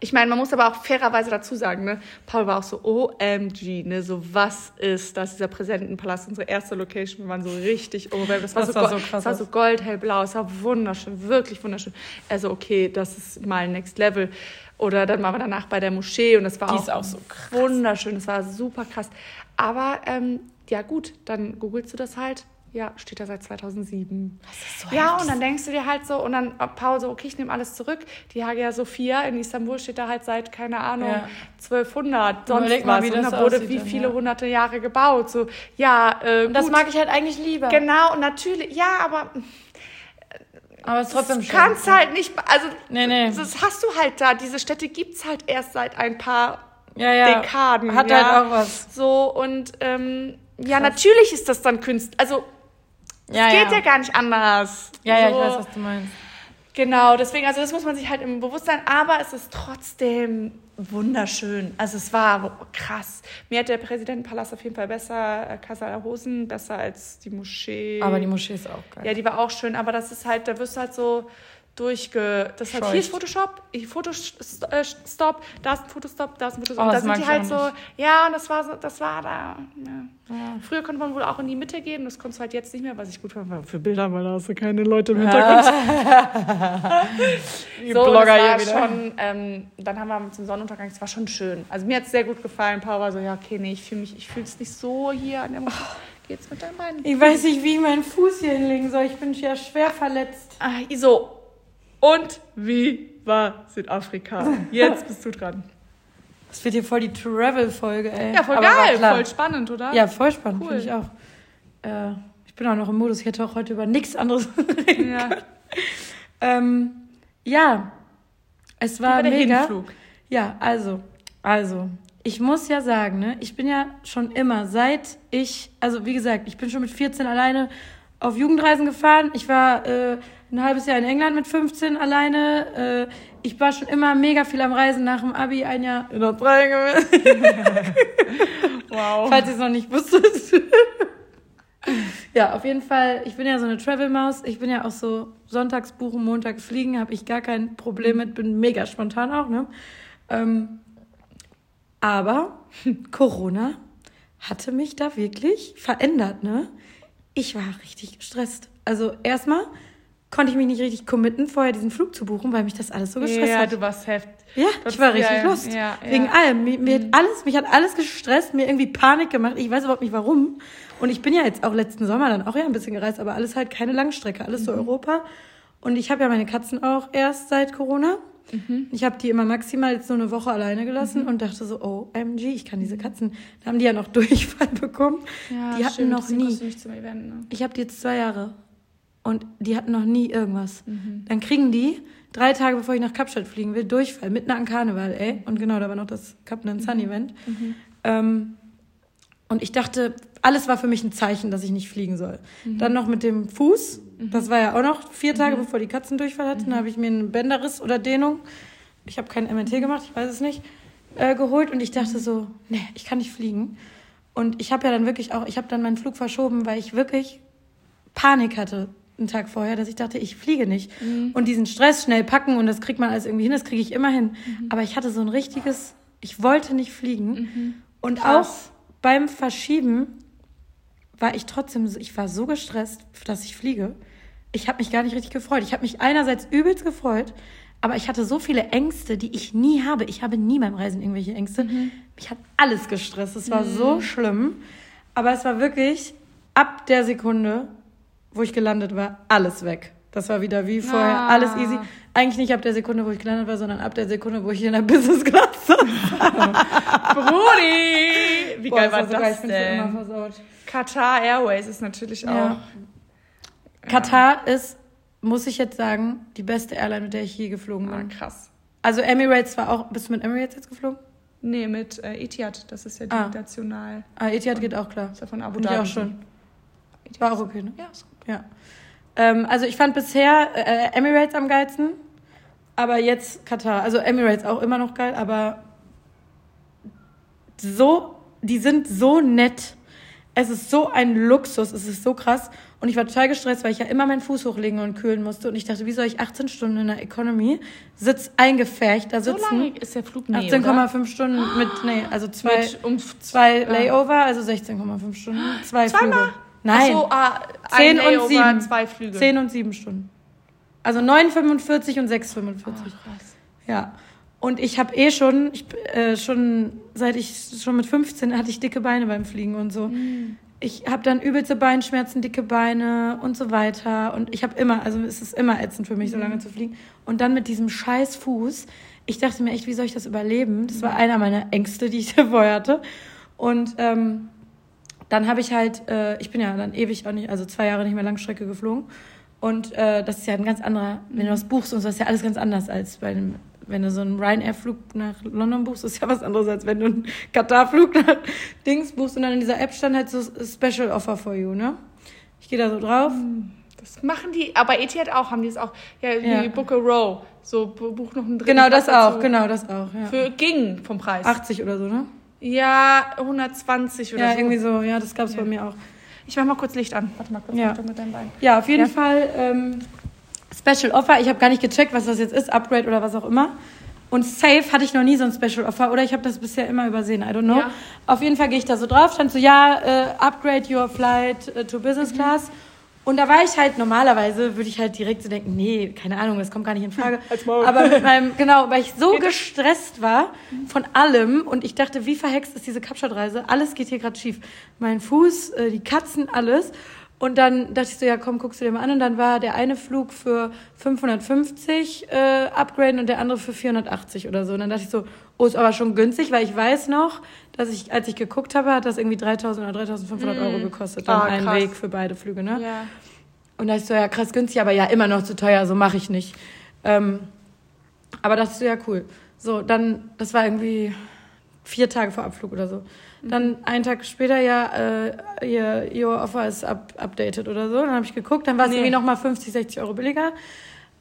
Ich meine, man muss aber auch fairerweise dazu sagen, ne? Paul war auch so, OMG, ne? So, was ist das, dieser Präsidentenpalast, unsere erste Location? Wir waren so richtig overwhelmed. Das war, Das so, war so krass das war so goldhellblau, es war wunderschön, wirklich wunderschön. Also, okay, das ist mal Next Level. Oder dann waren wir danach bei der Moschee und das war Die auch, ist auch so krass. wunderschön, das war super krass. Aber, ähm, ja gut, dann googelst du das halt. Ja, steht da seit 2007. Das ist so Ja, heftig. und dann denkst du dir halt so, und dann äh, Paul so, okay, ich nehme alles zurück. Die Hagia Sophia in Istanbul steht da halt seit, keine Ahnung, Ja. 1200, sonst Überleg mal, was. wie und da wurde wie dann, viele ja. hunderte Jahre gebaut. So, ja, äh, das mag ich halt eigentlich lieber. Genau, und natürlich, ja, aber Aber es ist trotzdem du schön. kannst halt nicht, also, Nee, nee. das hast du halt da. Diese Städte gibt's halt erst seit ein paar ja, ja. Dekaden. Hat ja. halt auch was. So, und ähm, ja, natürlich ist das dann Kunst. Also, Ja, geht ja. ja. gar nicht anders. Ja, ja, ich weiß, was du meinst. Genau, deswegen, also das muss man sich halt im Bewusstsein, aber es ist trotzdem wunderschön. Also es war krass. Mir hat der Präsidentenpalast auf jeden Fall besser, äh, Casa der Hosen, besser als die Moschee. Aber die Moschee ist auch geil. Ja, die war auch schön, aber das ist halt, da wirst du halt so, durchge... Das hat, hier ist Photoshop, ich Fotostop, da ist ein Fotostop, da ist ein Fotostop. Oh, da sind die halt so... nicht. Ja, und das war so, das war da... Ja. Ja. Früher konnte man wohl auch in die Mitte geben, das konntest du halt jetzt nicht mehr, was ich gut fand. weil Für Bilder, weil da hast du keine Leute im Hintergrund. Die so, Blogger das hier war wieder. schon, ähm, dann haben wir zum Sonnenuntergang, es war schon schön. Also mir hat es sehr gut gefallen. Paul war so, ja, okay, nee, ich fühle mich, ich fühle es nicht so hier an der Musik. Geht's mit deinem Bein? Ich weiß nicht, wie ich meinen Fuß hier hinlegen soll. Ich bin ja schwer verletzt. Ah, so. Und wie war Südafrika? Jetzt bist du dran. Das wird hier voll die Travel-Folge, ey. Ja, voll Aber geil, voll spannend, oder? Ja, voll spannend, Cool. finde ich auch. Äh, ich bin auch noch im Modus, ich hätte auch heute über nichts anderes reden ja. Ähm, ja, es war war der mega. Hinflug? Ja, also, also, ich muss ja sagen, ne, ich bin ja schon immer, seit ich, also wie gesagt, ich bin schon mit 14 alleine auf Jugendreisen gefahren. Ich war äh, ein halbes Jahr in England mit 15 alleine. Äh, ich war schon immer mega viel am Reisen nach dem Abi, ein Jahr in Australien gewesen. Wow. falls ihr es noch nicht wusstet. ja, auf jeden Fall, ich bin ja so eine Travel-Maus. Ich bin ja auch so sonntags buchen, montags fliegen, habe ich gar kein Problem mit, bin mega spontan auch, ne? Ähm, aber Corona hatte mich da wirklich verändert, ne? Ich war richtig gestresst. Also erstmal konnte ich mich nicht richtig committen, vorher diesen Flug zu buchen, weil mich das alles so gestresst Ja, hat. du warst heftig. Ja, Das- ich war richtig ja, lost. ja, ja. Wegen allem. Mir, mir, hat alles, mich hat alles gestresst, mir irgendwie Panik gemacht. Ich weiß überhaupt nicht warum. Und ich bin ja jetzt auch letzten Sommer dann auch ja ein bisschen gereist, aber alles halt keine Langstrecke, alles so Europa. Und ich habe ja meine Katzen auch erst seit Corona. Ich habe die immer maximal jetzt nur eine Woche alleine gelassen und dachte so, oh, MG, ich kann diese Katzen. Da haben die ja noch Durchfall bekommen. die hatten stimmt, noch nie. Event, ne? Ich habe die jetzt zwei Jahre und die hatten noch nie irgendwas. Mhm. Dann kriegen die drei Tage bevor ich nach Kapstadt fliegen will, Durchfall, mitten an Karneval, ey. Und genau, da war noch das Captain Sun Event. Mhm. Ähm, und ich dachte, alles war für mich ein Zeichen, dass ich nicht fliegen soll. Mhm. Dann noch mit dem Fuß. Das war ja auch noch vier Tage, bevor die Katzen Durchfall hatten. Da habe ich mir einen Bänderriss oder Dehnung. Ich habe kein MRT gemacht, ich weiß es nicht, äh, geholt. Und ich dachte so, nee, ich kann nicht fliegen. Und ich habe ja dann wirklich auch, ich habe dann meinen Flug verschoben, weil ich wirklich Panik hatte einen Tag vorher, dass ich dachte, ich fliege nicht. Mhm. Und diesen Stress schnell packen und das kriegt man alles irgendwie hin, das kriege ich immer hin. Mhm. Aber ich hatte so ein richtiges, ich wollte nicht fliegen. Und Krass. auch beim Verschieben war ich trotzdem, ich war so gestresst, dass ich fliege. Ich habe mich gar nicht richtig gefreut. Ich habe mich einerseits übelst gefreut, aber ich hatte so viele Ängste, die ich nie habe. Ich habe nie beim Reisen irgendwelche Ängste. Mich hat alles gestresst. Es war so schlimm. Aber es war wirklich ab der Sekunde, wo ich gelandet war, alles weg. Das war wieder wie vorher, Ah. alles easy. Eigentlich nicht ab der Sekunde, wo ich gelandet war, sondern ab der Sekunde, wo ich in der Business Class saß. Brudi! Wie Boah, geil war das für immer denn? versaut. Qatar Airways ist natürlich Ja. auch Katar ist, muss ich jetzt sagen, die beste Airline, mit der ich je geflogen ah, bin. krass. Also Emirates war auch, bist du mit Emirates jetzt geflogen? Nee, mit äh, Etihad, das ist ja die Ah. national. Ah, Etihad geht auch klar. Ist ja von Abu Bin ich Dhabi. auch schon. Etihad War auch okay, ne? Ja, ist gut. Ja. Ähm, also ich fand bisher äh, Emirates am geilsten, aber jetzt Katar. Also Emirates auch immer noch geil, aber so, die sind so nett. Es ist so ein Luxus, es ist so krass. Und ich war total gestresst, weil ich ja immer meinen Fuß hochlegen und kühlen musste. Und ich dachte, wie soll ich 18 Stunden in der Economy sitz eingefärcht da So sitzen? lange ist der Flug nee, 18,5 Stunden mit, nee, also zwei, Mit um zwei ja. Layover, also 16,5 Stunden. Zwei Zweimal? Flüge. Nein. Ach so, ah, ein und Layover, sieben. zwei Flüge. 10 und 7 Stunden. Also 9,45 und 6,45. Oh, krass. Ja. Und ich habe eh schon, ich, äh, schon, seit ich schon mit 15 hatte ich dicke Beine beim Fliegen und so. Mm. Ich habe dann übelste Beinschmerzen, dicke Beine und so weiter. Und ich habe immer, also es ist immer ätzend für mich, Mm. so lange zu fliegen. Und dann mit diesem scheiß Fuß, ich dachte mir echt, wie soll ich das überleben? Das war einer meiner Ängste, die ich davor hatte. Und ähm, dann habe ich halt, äh, ich bin ja dann ewig auch nicht, also zwei Jahre nicht mehr Langstrecke geflogen. Und äh, das ist ja ein ganz anderer, wenn du das buchst und so, ist ja alles ganz anders als bei einem, wenn du so einen Ryanair-Flug nach London buchst, ist ja was anderes, als wenn du einen Katar-Flug nach Dings buchst und dann in dieser App stand halt so Special Offer for you, ne? Ich gehe da so drauf. Das machen die, aber Etihad auch, haben die es auch. Ja, Ja. die Book a Row. So, bu- buch noch einen dritten Genau, das auch, dazu. genau, das auch, ja. Für ging vom Preis. 80 oder so, ne? Ja, 120 oder Ja, so. irgendwie so, ja, das gab's Ja. bei mir auch. Ich mach mal kurz Licht an. Warte mal kurz Ja. mit deinem Bein. Ja, auf jeden Ja. Fall. Ähm, Special Offer. Ich habe gar nicht gecheckt, was das jetzt ist, Upgrade oder was auch immer. Und safe hatte ich noch nie so ein Special Offer oder ich habe das bisher immer übersehen, I don't know. Auf jeden Fall gehe ich da so drauf, stand so, ja, äh, upgrade your flight äh, to business class. Und da war ich halt, normalerweise würde ich halt direkt so denken, nee, keine Ahnung, das kommt gar nicht in Frage. Als. Aber mit meinem, genau, weil ich so gestresst war von allem und ich dachte, wie verhext ist diese Kapstadt-Reise? Alles geht hier gerade schief. Mein Fuß, äh, die Katzen, alles. Und dann dachte ich so, ja komm, guckst du dir mal an. Und dann war der eine Flug für 550 äh, upgraden und der andere für 480 oder so. Und dann dachte ich so, oh, ist aber schon günstig, weil ich weiß noch, dass ich, als ich geguckt habe, hat das irgendwie 3000 oder 3500 Euro gekostet. Dann Ah, ein. Weg für beide Flüge, ne? Ja. Und da ich so, ja krass günstig, aber ja immer noch zu teuer, so mache ich nicht. Ähm, aber das ist so, ja cool. So, dann, das war irgendwie vier Tage vor Abflug oder so. Dann einen Tag später, ja, äh, ihr, your offer ist up, updated oder so. Dann habe ich geguckt, dann war es Nee. irgendwie nochmal 50, 60 Euro billiger.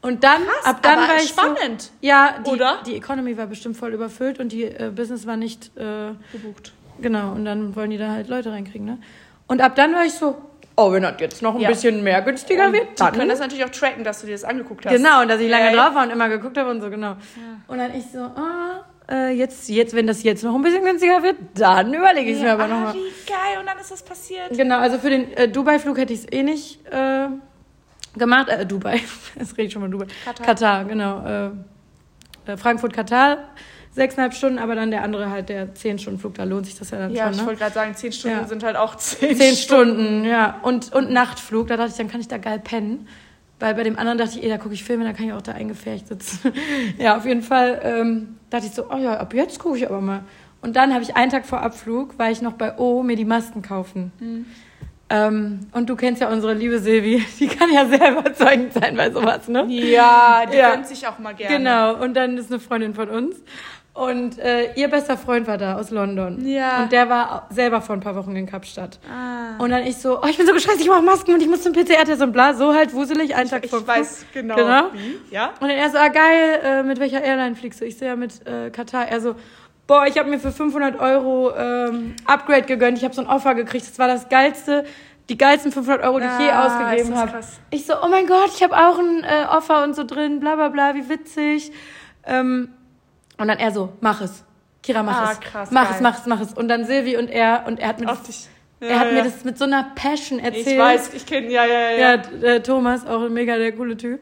Und dann, Krass, ab dann war ich spannend. so, ja, die, Oder? die Economy war bestimmt voll überfüllt und die äh, Business war nicht äh, Gebucht. Genau, und dann wollen die da halt Leute reinkriegen, ne? Und ab dann war ich so, oh, wenn das jetzt noch ein Ja. bisschen mehr günstiger wird, Die dann. können das natürlich auch tracken, dass du dir das angeguckt hast. Genau, und dass ich lange Ja, ja. drauf war und immer geguckt habe und so, genau. Und dann ich so, ah, äh, jetzt, jetzt, wenn das jetzt noch ein bisschen günstiger wird, dann überlege ich es mir aber ah, nochmal. wie geil. Und dann ist das passiert. Genau, also für den äh, Dubai-Flug hätte ich es eh nicht äh, gemacht. Äh, Dubai, es rede ich schon mal Dubai. Katar. Katar, genau. Äh, äh, Frankfurt, Katar, sechseinhalb Stunden, aber dann der andere halt, der zehn Stunden Flug, da lohnt sich das ja dann Ja, schon, ich ne? wollte gerade sagen, zehn Stunden Ja. sind halt auch zehn, Zehn Stunden, ja. Und, und Nachtflug, da dachte ich, dann kann ich da geil pennen. Weil bei dem anderen dachte ich, eh, da gucke ich Filme, da kann ich auch da eingefärcht sitzen. ja, auf jeden Fall ähm, dachte ich so, oh ja, ab jetzt gucke ich aber mal. Und dann habe ich einen Tag vor Abflug, war ich noch bei O, mir die Masken kaufen. Mhm. Ähm, und du kennst ja unsere liebe Silvi, die kann ja sehr überzeugend sein bei sowas, ne? Ja, die Ja. gönnt sich auch mal gerne. Genau, und dann ist eine Freundin von uns. Und äh, ihr bester Freund war da aus London. Ja. Und der war selber vor ein paar Wochen in Kapstadt. Ah. Und dann ich so, oh, ich bin so gestresst, ich brauche Masken und ich muss zum PCR-Test und bla. So halt wuselig, einen Tag Ich vor dem weiß genau, Genau. wie. Ja? Und dann er so, ah geil, äh, mit welcher Airline fliegst du? Ich so, ja, mit äh, Katar. Er so, boah, ich habe mir für 500 Euro ähm, Upgrade gegönnt. Ich habe so ein Offer gekriegt. Das war das geilste, die geilsten 500 Euro, die ich je Ah, ausgegeben habe. Ich so, oh mein Gott, ich habe auch ein äh, Offer und so drin, bla bla bla, wie witzig. Ähm, und dann er so, mach es. Kira, mach Ah, es. krass, mach geil. es, mach es, mach es. Und dann Silvi und er, und er hat mir Auf das, dich. er Ja, hat ja. mir das mit so einer Passion erzählt. Ich weiß, ich kenne, ja, ja, ja. Ja, der Thomas, auch ein mega der coole Typ.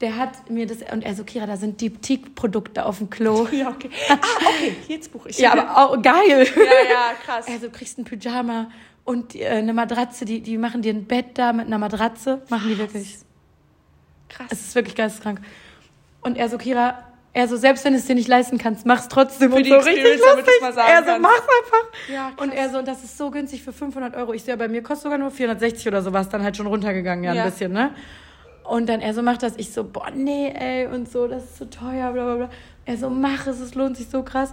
Der hat mir das, und er so, Kira, da sind Deep-Teak-Produkte auf dem Klo. Ja, okay. Ah, okay, jetzt buche ich. Ja, aber auch geil. Ja, ja, krass. Also du kriegst ein Pyjama und äh, eine Matratze, die, die machen dir ein Bett da mit einer Matratze. Machen die wirklich. Krass. Es ist wirklich geisteskrank. Und er so, Kira, er so, selbst wenn du es dir nicht leisten kannst, mach's trotzdem. Für und die so richtig Experience, damit mal sagen Er so, kannst. mach's einfach. Ja, krass. und er so, und das ist so günstig für 500 Euro. Ich so, ja, bei mir kostet sogar nur 460 oder sowas. Dann halt schon runtergegangen, ja, Ja. ein bisschen, ne? Und dann er so, mach das. Ich so, boah, nee, ey, und so, das ist zu teuer, bla, bla, bla. Er so, mach es, es lohnt sich so krass.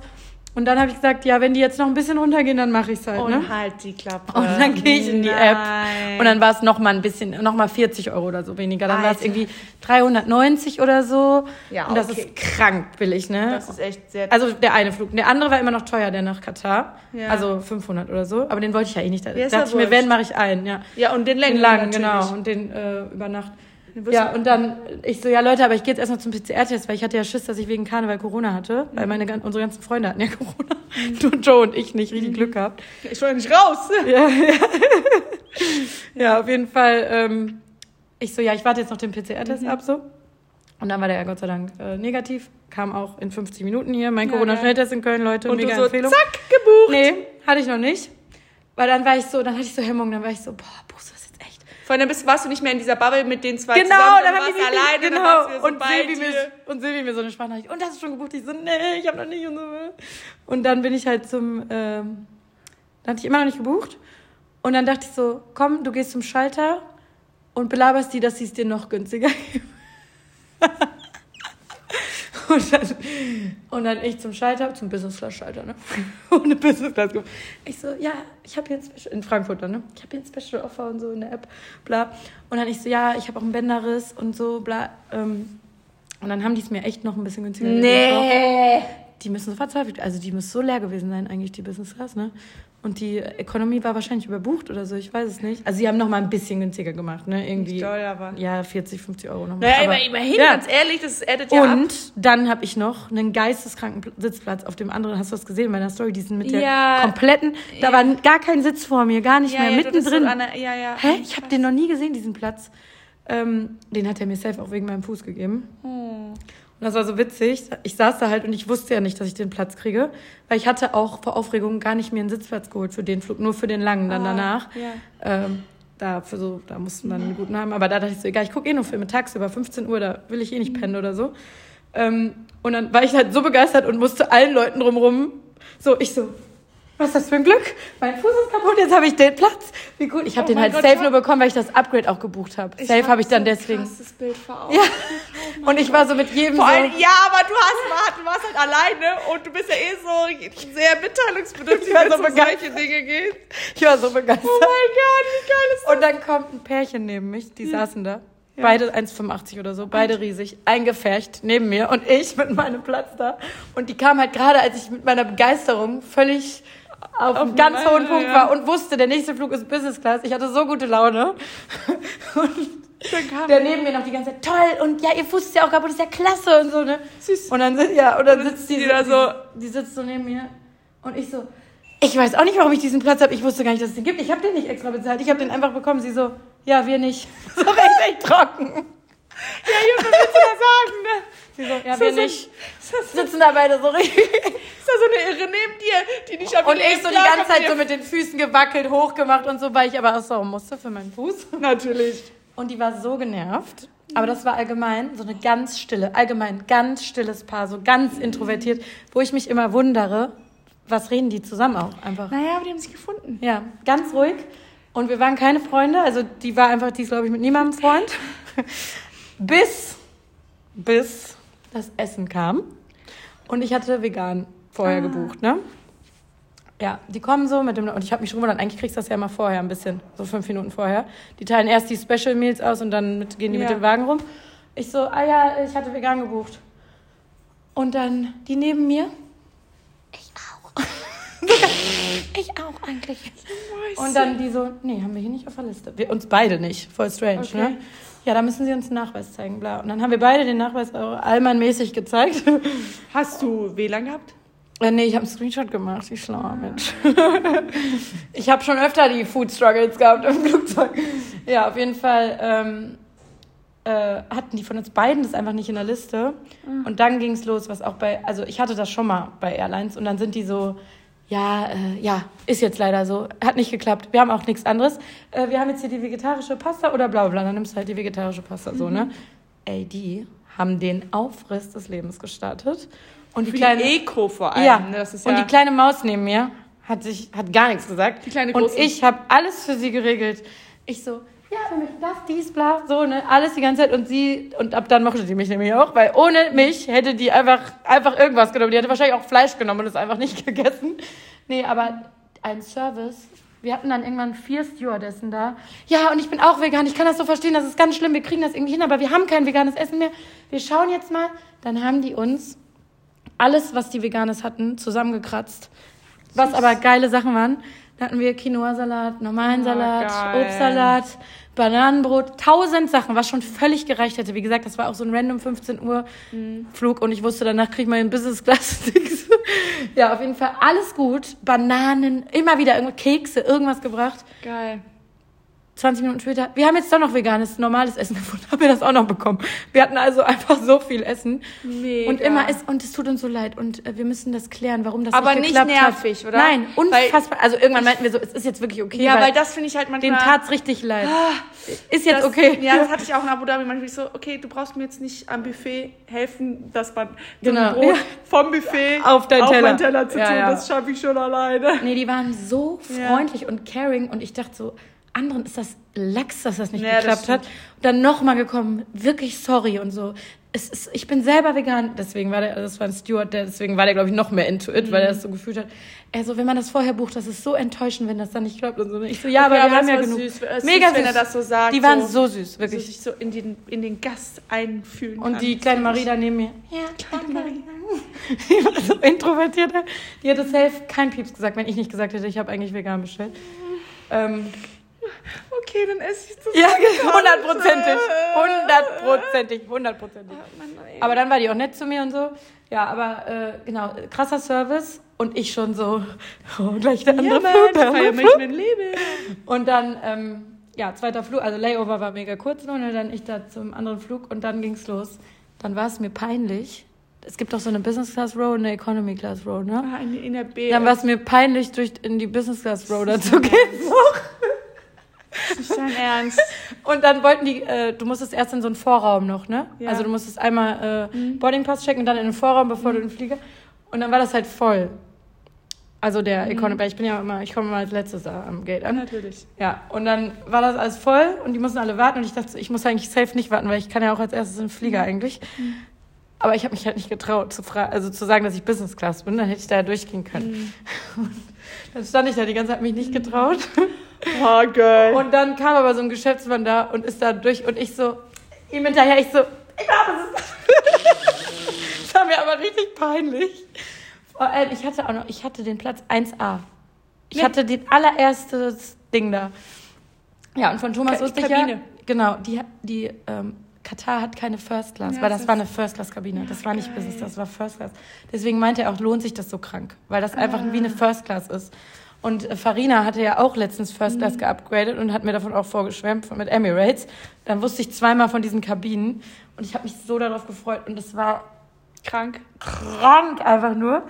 Und dann habe ich gesagt, ja, wenn die jetzt noch ein bisschen runtergehen, dann mache ich's halt, Und ne? halt die Klappe. Und dann gehe ich in die Nein. App. Und dann war es noch mal ein bisschen, noch mal 40 Euro oder so weniger. Dann war es irgendwie 390 oder so. Ja, Und das okay. ist krank billig, ne? Das ist echt sehr. also der eine Flug. Der andere war immer noch teuer, der nach Katar. Ja. Also 500 oder so. Aber den wollte ich ja eh nicht. Da Ja, dachte ich mir, wenn, mache ich einen, ja. ja, und den längeren Den langen, genau. Und den äh, über Nacht. Ja, du- und dann, ich so, ja Leute, aber ich gehe jetzt erstmal zum PCR-Test, weil ich hatte ja Schiss, dass ich wegen Karneval Corona hatte, Mhm. weil meine, gan- unsere ganzen Freunde hatten ja Corona. Nur Joe und ich nicht, Mhm. richtig Glück gehabt. Ich will nicht raus. Ja, ja. ja, auf jeden Fall. Ähm, ich so, ja, ich warte jetzt noch den PCR-Test Mhm. ab, so. Und dann war der ja Gott sei Dank äh, negativ. Kam auch in 50 Minuten hier. Mein Corona-Schnelltest in Köln, Leute. Und du mega so, Empfehlung. zack, gebucht. Nee, hatte ich noch nicht. Weil dann war ich so, dann hatte ich so Hemmung, dann war ich so, boah, buchst du Vor allem bist, warst du nicht mehr in dieser Bubble mit den zwei Genau, zusammen, dann dann warst mich alleine, dann genau. warst wieder so und, Silvi mir, und Silvi mir so eine Sprachnachricht. Und hast du schon gebucht? Ich so, nee, ich habe noch nicht und so. Und dann bin ich halt zum, ähm, dann hatte ich immer noch nicht gebucht. Und dann dachte ich so, komm, du gehst zum Schalter und belaberst die, dass sie es dir noch günstiger geben. Und dann, und dann ich zum Schalter, zum Business Class Schalter, ne? Ohne Business Class. gebucht. Ich so, ja, ich habe hier ein Special, in Frankfurt dann, ne? Ich habe hier ein Special Offer und so in der App, bla. Und dann ich so, ja, ich habe auch einen Bänderriss und so, bla. Ähm, und dann haben die es mir echt noch ein bisschen günstiger. Nee. Die müssen so verzweifelt, also die muss so leer gewesen sein, eigentlich, die Business Class, ne? Und die Economy war wahrscheinlich überbucht oder so, ich weiß es nicht. Also sie haben noch mal ein bisschen günstiger gemacht, ne? Irgendwie. Doll, aber- Ja, 40, 50 Euro noch mal. Naja, aber, immerhin, ja. ganz ehrlich, das addet ja ab. Und dann habe ich noch einen geisteskranken Pl- Sitzplatz auf dem anderen. Hast du das gesehen in meiner Story? Diesen mit der Ja. kompletten. Da war gar kein Sitz vor mir, gar nicht Ja, mehr. ja, mittendrin. so der- ja, ja. Hä? Ich habe den noch nie gesehen, diesen Platz. Ähm, den hat er mir safe auch wegen meinem Fuß gegeben. Hm. Und das war so witzig. Ich saß da halt und ich wusste ja nicht, dass ich den Platz kriege, weil ich hatte auch vor Aufregung gar nicht mir einen Sitzplatz geholt für den Flug, nur für den langen dann Ah, danach. ja. Ähm, da, für so, da mussten wir einen guten haben. Aber da dachte ich so, egal, ich gucke eh nur Filme tagsüber, 15 Uhr, da will ich eh nicht pennen oder so. Ähm, und dann war ich halt so begeistert und musste allen Leuten drumrum so, ich so, was ist das für ein Glück? Mein Fuß ist kaputt, jetzt habe ich den Platz. Wie gut. Ich habe Oh den halt Gott, safe hab- nur bekommen, weil ich das Upgrade auch gebucht habe. Safe hab habe ich dann so deswegen. krasses Bild vor Augen. Ja. Und ich war so mit jedem Vor so. allem, ja, aber du hast, du warst halt alleine und du bist ja eh so sehr mitteilungsbedürftig, wenn so es um begeistert. solche Dinge geht. Ich war so begeistert. Oh mein Gott, wie geil ist das? Und dann kommt ein Pärchen neben mich, die saßen da. Beide 1,85 oder so, beide riesig, eingefärcht neben mir und ich mit meinem Platz da. Und die kam halt gerade, als ich mit meiner Begeisterung völlig auf, einem ganz meine, hohen Punkt ja. war und wusste, der nächste Flug ist Business Class. Ich hatte so gute Laune. Und Dann der neben mir noch die ganze Zeit, toll, und ja, ihr Fuß ist ja auch kaputt, ist ja klasse und so, ne? Süß. Und dann, ja, und dann sitzt die, die da so- Die, die sitzt so neben mir und ich so, ich weiß auch nicht, warum ich diesen Platz habe. Ich wusste gar nicht, dass es den gibt. Ich habe den nicht extra bezahlt. Ich habe den einfach bekommen. Sie so, ja, wir nicht. So richtig trocken. Ja, Junge, was willst du da sagen, ne? Sie so, ja, So wir so- nicht. So- Sitzen da beide so richtig. ist da so eine Irre neben dir, die nicht auf Und ich so die ganze Zeit so mit den Füßen gewackelt, hochgemacht und so, weil ich aber auch so musste für meinen Fuß. Natürlich. Und die war so genervt. Aber das war allgemein so eine ganz stille, allgemein ganz stilles Paar, so ganz introvertiert, wo ich mich immer wundere, was reden die zusammen auch einfach. Naja, aber die haben sich gefunden. Ja, ganz ruhig. Und wir waren keine Freunde, also die war einfach, die ist glaube ich mit niemandem Freund. Bis, bis das Essen kam. Und ich hatte vegan vorher gebucht, ne? Ja, die kommen so mit dem, und ich habe mich schon gewundert, eigentlich kriegst du das ja immer vorher ein bisschen, so fünf Minuten vorher. Die teilen erst die Special Meals aus und dann mit, gehen die mit Ja. dem Wagen rum. Ich so, ah ja, ich hatte vegan gebucht. Und dann die neben mir, ich auch. ich auch eigentlich. Und dann die so, nee, haben wir hier nicht auf der Liste. Wir, uns beide nicht. Voll strange, Okay. ne? Ja, da müssen sie uns einen Nachweis zeigen, bla. Und dann haben wir beide den Nachweis auch allmannmäßig gezeigt. Hast du WLAN gehabt? äh, nee, ich habe einen Screenshot gemacht, wie schlauer Mensch. ich habe schon öfter die Food Struggles gehabt im Flugzeug. Ja, auf jeden Fall ähm, äh, hatten die von uns beiden das einfach nicht in der Liste. Und dann ging es los, was auch bei, also ich hatte das schon mal bei Airlines und dann sind die so, ja, äh, ja, ist jetzt leider so, hat nicht geklappt, wir haben auch nichts anderes. Äh, wir haben jetzt hier die vegetarische Pasta oder bla bla, dann nimmst du halt die vegetarische Pasta, so, ne? Ey, die haben den Aufriss des Lebens gestartet. Und die Für kleine, die Eco vor allem. ja, ne? Das ist und ja die kleine Maus neben mir hat sich hat gar nichts gesagt. Die kleine und Große. ich habe alles für sie geregelt. Ich so, ja, wir möchten das, dies, bla, so, ne, alles die ganze Zeit. Und sie, und ab dann mochte die mich nämlich auch, weil ohne mich hätte die einfach, einfach irgendwas genommen. Die hätte wahrscheinlich auch Fleisch genommen und es einfach nicht gegessen. Nee, aber ein Service. Wir hatten dann irgendwann vier Stewardessen da. Ja, und ich bin auch vegan. Ich kann das so verstehen, das ist ganz schlimm. Wir kriegen das irgendwie hin, aber wir haben kein veganes Essen mehr. Wir schauen jetzt mal. Dann haben die uns alles, was die Veganes hatten, zusammengekratzt. Was aber geile Sachen waren. Da hatten wir Quinoa-Salat, normalen Oh, Salat, geil. Obstsalat, Bananenbrot, tausend Sachen, was schon völlig gereicht hätte. Wie gesagt, das war auch so ein random 15 Uhr Mhm. Flug und ich wusste, danach kriege ich mal einen Business Class. Ja, auf jeden Fall alles gut. Bananen, immer wieder irgendwo Kekse, irgendwas gebracht. geil. 20 Minuten später, wir haben jetzt doch noch veganes, normales Essen gefunden. Haben wir das auch noch bekommen. Wir hatten also einfach so viel Essen. Mega. Und immer ist, und es tut uns so leid. Und äh, wir müssen das klären, warum das Aber nicht nicht geklappt nervig, hat. oder? Nein, Weil- unfassbar. also irgendwann meinten wir so, es ist jetzt wirklich okay. Ja, weil das finde ich halt manchmal. den tat's richtig leid. Ist jetzt das, okay. Ja, das hatte ich auch in Abu Dhabi manchmal so, okay, du brauchst mir jetzt nicht am Buffet helfen, dass man Genau. Brot Ja. vom Buffet Auf deinen Teller. meinen Teller zu Ja, tun, ja. das schaffe ich schon alleine. Nee, die waren so freundlich und caring und ich dachte so, anderen ist das Lachs, dass das nicht Ja, geklappt hat. Und dann nochmal gekommen, wirklich sorry und so. Es ist, ich bin selber vegan, deswegen war der, das war ein Steward, der, deswegen war der, glaube ich, noch mehr into it, weil Mhm. er das so gefühlt hat. Also, wenn man das vorher bucht, das ist so enttäuschend, wenn das dann nicht klappt und so. Ich so, ja, aber Okay, wir aber haben das ja genug. süß. Mega süß, wenn er das so sagt, Die waren so- so, süß, So wirklich. sich so in den, in den Gast einfühlen Und kann. die kleine Marie da neben mir. Ja, danke. Die war so introvertiert. Die hätte safe kein Pieps gesagt, wenn ich nicht gesagt hätte, ich habe eigentlich vegan bestellt. Ähm, Okay, dann esse ich das. ja, hundertprozentig. Hundertprozentig, hundertprozentig. Oh Aber dann war die auch nett zu mir und so. Ja, aber äh, genau, krasser Service. Und ich schon so, oh, gleich der andere Ja, Flug, der andere Flug. mein Leben. Und dann, ähm, ja, zweiter Flug, also Layover war mega kurz nur, und dann ich da zum anderen Flug und dann ging's los. Dann war es mir peinlich. Es gibt doch so eine Business Class Row und eine Economy Class Row, ne? Ah, in, in der B. Dann war es mir peinlich, durch in die Business Class Row da zu gehen. Nicht dein Ernst. Und dann wollten die, äh, du musstest erst in so einen Vorraum noch, ne? Ja. Also du musstest einmal äh, Boardingpass checken und dann in den Vorraum, bevor du in den Flieger. Und dann war das halt voll. Also der Economy, weil ich bin ja immer, ich komme immer als letztes am Gate an. Natürlich. Ja, und dann war das alles voll und die mussten alle warten und ich dachte, ich muss eigentlich safe nicht warten, weil ich kann ja auch als erstes in den Flieger eigentlich. Aber ich habe mich halt nicht getraut, zu, also zu sagen, dass ich Business Class bin, dann hätte ich da ja durchgehen können. Und dann stand ich da die ganze Zeit mich nicht getraut. Oh, geil. Und dann kam aber so ein Geschäftsmann da und ist da durch und ich so, ihm hinterher, ich so, ich glaube, es ist. das war mir aber richtig peinlich. Vor allem, ich hatte auch noch, ich hatte den Platz 1a. Ich Nee. hatte den allererstes Ding da. Ja, und von Thomas Ka- wusste ich ja, Kabine. genau, die, die ähm, Katar hat keine First Class, Ja, weil das das war eine First Class Kabine. Das war nicht geil. Business, das war First Class. Deswegen meinte er auch, lohnt sich das so krank, weil das einfach wie eine First Class ist. Und Farina hatte ja auch letztens First Class geupgradet und hat mir davon auch vorgeschwärmt von- mit Emirates. Dann wusste ich zweimal von diesen Kabinen und ich habe mich so darauf gefreut und es war Krank. krank einfach nur.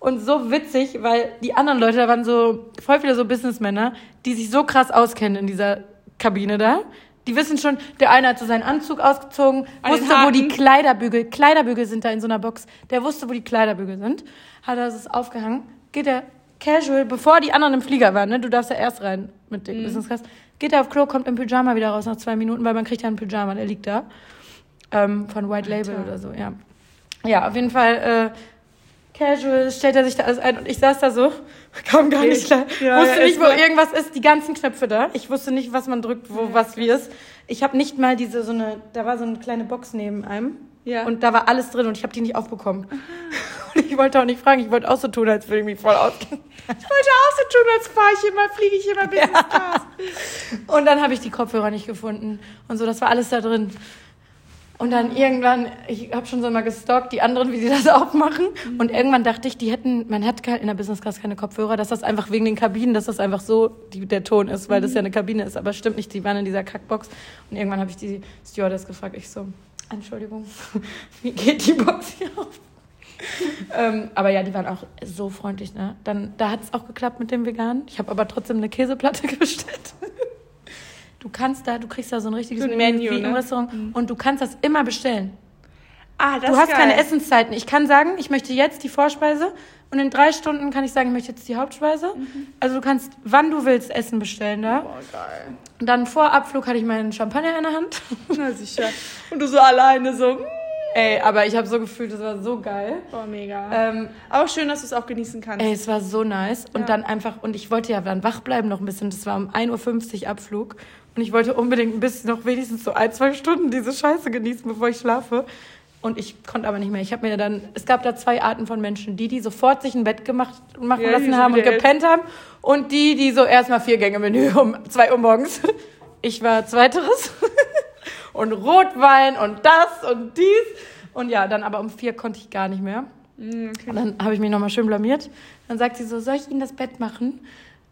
Und so witzig, weil die anderen Leute, da waren so voll viele so Businessmänner, die sich so krass auskennen in dieser Kabine da. Die wissen schon, der eine hat so seinen Anzug ausgezogen, An wusste, wo die. Kleiderbügel, Kleiderbügel sind da in so einer Box. Der wusste, wo die Kleiderbügel sind, hat er das aufgehangen, geht er casual, bevor die anderen im Flieger waren, ne, du darfst ja erst rein mit Mhm. dem Business Class, geht er auf Klo, kommt im Pyjama wieder raus nach zwei Minuten, weil man kriegt ja einen Pyjama, der liegt da. Ähm, von White Label Alter. oder so, ja. Ja, auf jeden Fall, äh, casual, stellt er sich da alles ein und ich saß da so, kam gar nicht klar. Ja, wusste ja, nicht, wo irgendwas ist, die ganzen Knöpfe da. Ich wusste nicht, was man drückt, wo was wie ist. Ich habe nicht mal diese, so eine, da war so eine kleine Box neben einem. Ja. Und da war alles drin und ich habe die nicht aufbekommen. Und ich wollte auch nicht fragen, ich wollte auch so tun, als würde ich mich voll auskennen. Ich wollte auch so tun, als fahre ich immer, fliege ich immer Business Class. Und dann habe ich die Kopfhörer nicht gefunden und so, das war alles da drin. Und dann irgendwann, ich habe schon so mal gestalkt, die anderen, wie sie das auch machen. Und irgendwann dachte ich, die hätten, man hat in der Business Class keine Kopfhörer, dass das einfach wegen den Kabinen, dass das einfach so die, der Ton ist, weil das ja eine Kabine ist. Aber stimmt nicht, die waren in dieser Kackbox. Und irgendwann habe ich die Stewardess gefragt, ich so, Entschuldigung, wie geht die Box hier auf? ähm, aber ja, die waren auch so freundlich, ne? Dann, da hat es auch geklappt mit dem Veganen. Ich habe aber trotzdem eine Käseplatte bestellt. Du kannst da, du kriegst da so ein richtiges So ein Menü, wie im ne? Restaurant und du kannst das immer bestellen. Ah, das Du hast geil. keine Essenszeiten. Ich kann sagen, ich möchte jetzt die Vorspeise und in drei Stunden kann ich sagen, ich möchte jetzt die Hauptspeise. Also du kannst, wann du willst, Essen bestellen da. Boah, geil. Und dann vor Abflug hatte ich meinen Champagner in der Hand. Na sicher. Und du so alleine so. Ey, aber ich habe so gefühlt, das war so geil. Boah, mega. Ähm, Auch schön, dass du es auch genießen kannst. Ey, es war so nice. Und Ja. dann einfach, und ich wollte ja dann wach bleiben noch ein bisschen. Das war um 1.50 Uhr Abflug. Und ich wollte unbedingt ein bisschen noch wenigstens so ein, zwei Stunden diese Scheiße genießen, bevor ich schlafe. Und ich konnte aber nicht mehr. Ich habe mir dann, es gab da zwei Arten von Menschen. Die, die sofort sich ein Bett gemacht, machen Ja, lassen haben und gepennt haben. Und die, die so erstmal vier Gänge Menü um zwei Uhr morgens. Ich war zweiteres. Und Rotwein und das und dies. Und ja, dann aber um vier konnte ich gar nicht mehr. Mm, okay. Und dann habe ich mich nochmal schön blamiert. Dann sagt sie so, soll ich Ihnen das Bett machen?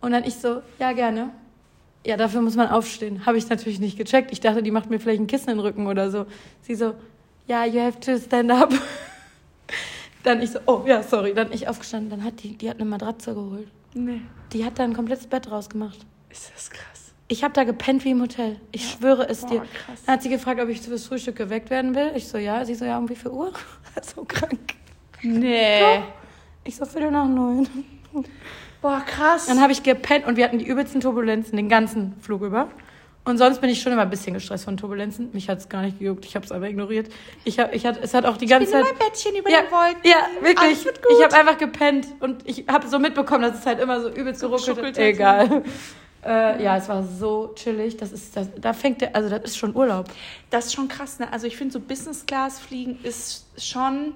Und dann ich so, ja, gerne. Ja, dafür muss man aufstehen. Habe ich natürlich nicht gecheckt. Ich dachte, die macht mir vielleicht ein Kissen in den Rücken oder so. Sie so, ja, you have to stand up. Dann ich so, oh ja, sorry. Dann ich aufgestanden. Dann hat die, die hat eine Matratze geholt. Nee. Die hat da ein komplettes Bett rausgemacht. Ist das krass. Ich habe da gepennt wie im Hotel. Ich schwöre es Boah, dir. krass. Dann hat sie gefragt, ob ich fürs Frühstück geweckt werden will. Ich so, ja. Sie so, ja, um wie viel Uhr? so krank. Nee. Ich so, Viertel nach neun. Boah, krass. Dann habe ich gepennt und wir hatten die übelsten Turbulenzen den ganzen Flug über. Und sonst bin ich schon immer ein bisschen gestresst von Turbulenzen. Mich hat es gar nicht gejuckt. Ich habe es aber ignoriert. Ich hab, ich hat, es hat auch die ganze bin in Zeit. meinem Bettchen über Ja, den Wolken. ja, wirklich. Ich habe einfach gepennt und ich habe so mitbekommen, dass es halt immer so übelst geruckelt hat. Egal. Äh, ja, es war so chillig. Das ist, das, da fängt der, also das ist schon Urlaub. Das ist schon krass, ne? Also ich finde so Business Class fliegen ist schon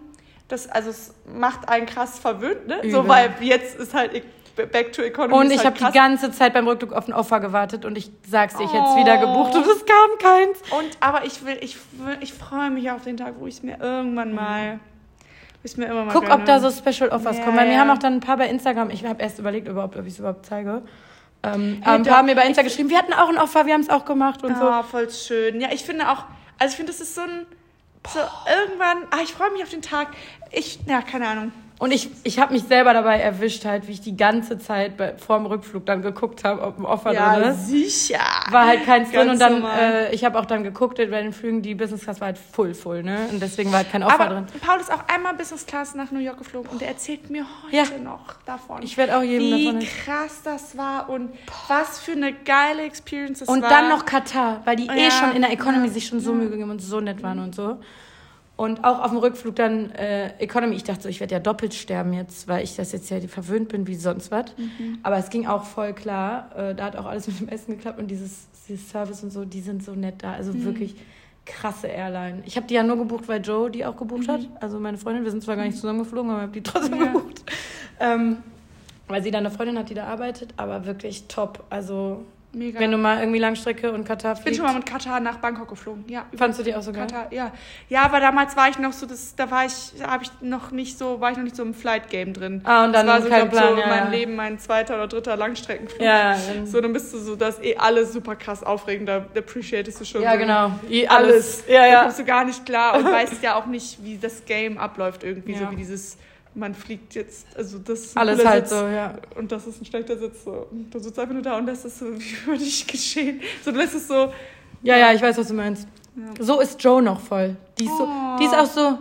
das, also es macht einen krass verwöhnt, ne? Übel. So, weil jetzt ist halt e- Back to Economy. Und ich halt habe die ganze Zeit beim Rückflug auf ein Offer gewartet und ich sag's dir, ich hätte Oh. wieder gebucht und es kam keins. Und aber ich will, ich ich freue mich auf den Tag, wo ich es mir irgendwann mal, wo ich mir immer mal Guck, gönne. ob da so Special Offers Ja, kommen. Weil ja. haben auch dann ein paar bei Instagram, ich habe erst überlegt überhaupt, ob ich es überhaupt zeige. Ähm, ein paar haben mir bei Insta geschrieben, wir hatten auch ein Offer, wir haben es auch gemacht und so. Ah, voll schön. Ja, ich finde auch, also ich finde, das ist so ein, so irgendwann, ah, ich freue mich auf den Tag. Ich, ja, keine Ahnung. Und ich, ich habe mich selber dabei erwischt, halt, wie ich die ganze Zeit bei, vor dem Rückflug dann geguckt habe, ob ein Offer drin ist. sicher. War halt keins drin und dann, äh, ich habe auch dann geguckt, bei den Flügen, die Business Class war halt full, full, ne? Und deswegen war halt kein Offer Aber drin. Paul ist auch einmal Business Class nach New York geflogen und der erzählt mir heute Ja. noch davon. Ich werde auch jedem wie davon krass das war und was für eine geile Experience das Und war. dann noch Katar, weil die eh Ja, schon in der Economy ja, sich schon so Mühe gegeben und so nett waren und so. Und auch auf dem Rückflug dann äh, Economy. Ich dachte so, ich werde ja doppelt sterben jetzt, weil ich das jetzt ja verwöhnt bin wie sonst was. Mhm. Aber es ging auch voll klar. Äh, da hat auch alles mit dem Essen geklappt und dieses, dieses Service und so, die sind so nett da. Also Mhm. wirklich krasse Airline. Ich habe die ja nur gebucht, weil Joe die auch gebucht hat. Also meine Freundin. Wir sind zwar gar nicht zusammengeflogen, aber ich habe die trotzdem Mhm. Ja. gebucht. Ähm, weil sie da eine Freundin hat, die da arbeitet. Aber wirklich top. Also Mega. wenn du mal irgendwie Langstrecke und Katar ich bin fliegst. schon mal mit Katar nach Bangkok geflogen. Ja, Fandst du die auch so geil? Katar, ja. Ja, aber damals war ich noch so, das, da war ich, da habe ich noch nicht so, war ich noch nicht so im Flight Game drin. Ah, und dann das war so, kein glaub, so Plan, ja, mein ja. Leben, mein zweiter oder dritter Langstreckenflug. Ja, So, dann bist du so, das ist eh alles super krass aufregend, da appreciatest du schon. ja so genau. I- Alles. Ja, Da ja. kommst du gar nicht klar und weißt ja auch nicht, wie das Game abläuft irgendwie, Ja. so wie dieses, man fliegt jetzt, also das Alles halt Sitz so, ja. und das ist ein schlechter Sitz. So. Und du sitzt einfach nur da und das ist so, wie würde ich geschehen? So, du lässt es so, Ja, ja, ich weiß, was du meinst. Ja. So ist Joe noch voll. Die ist, so, Oh. die ist auch so,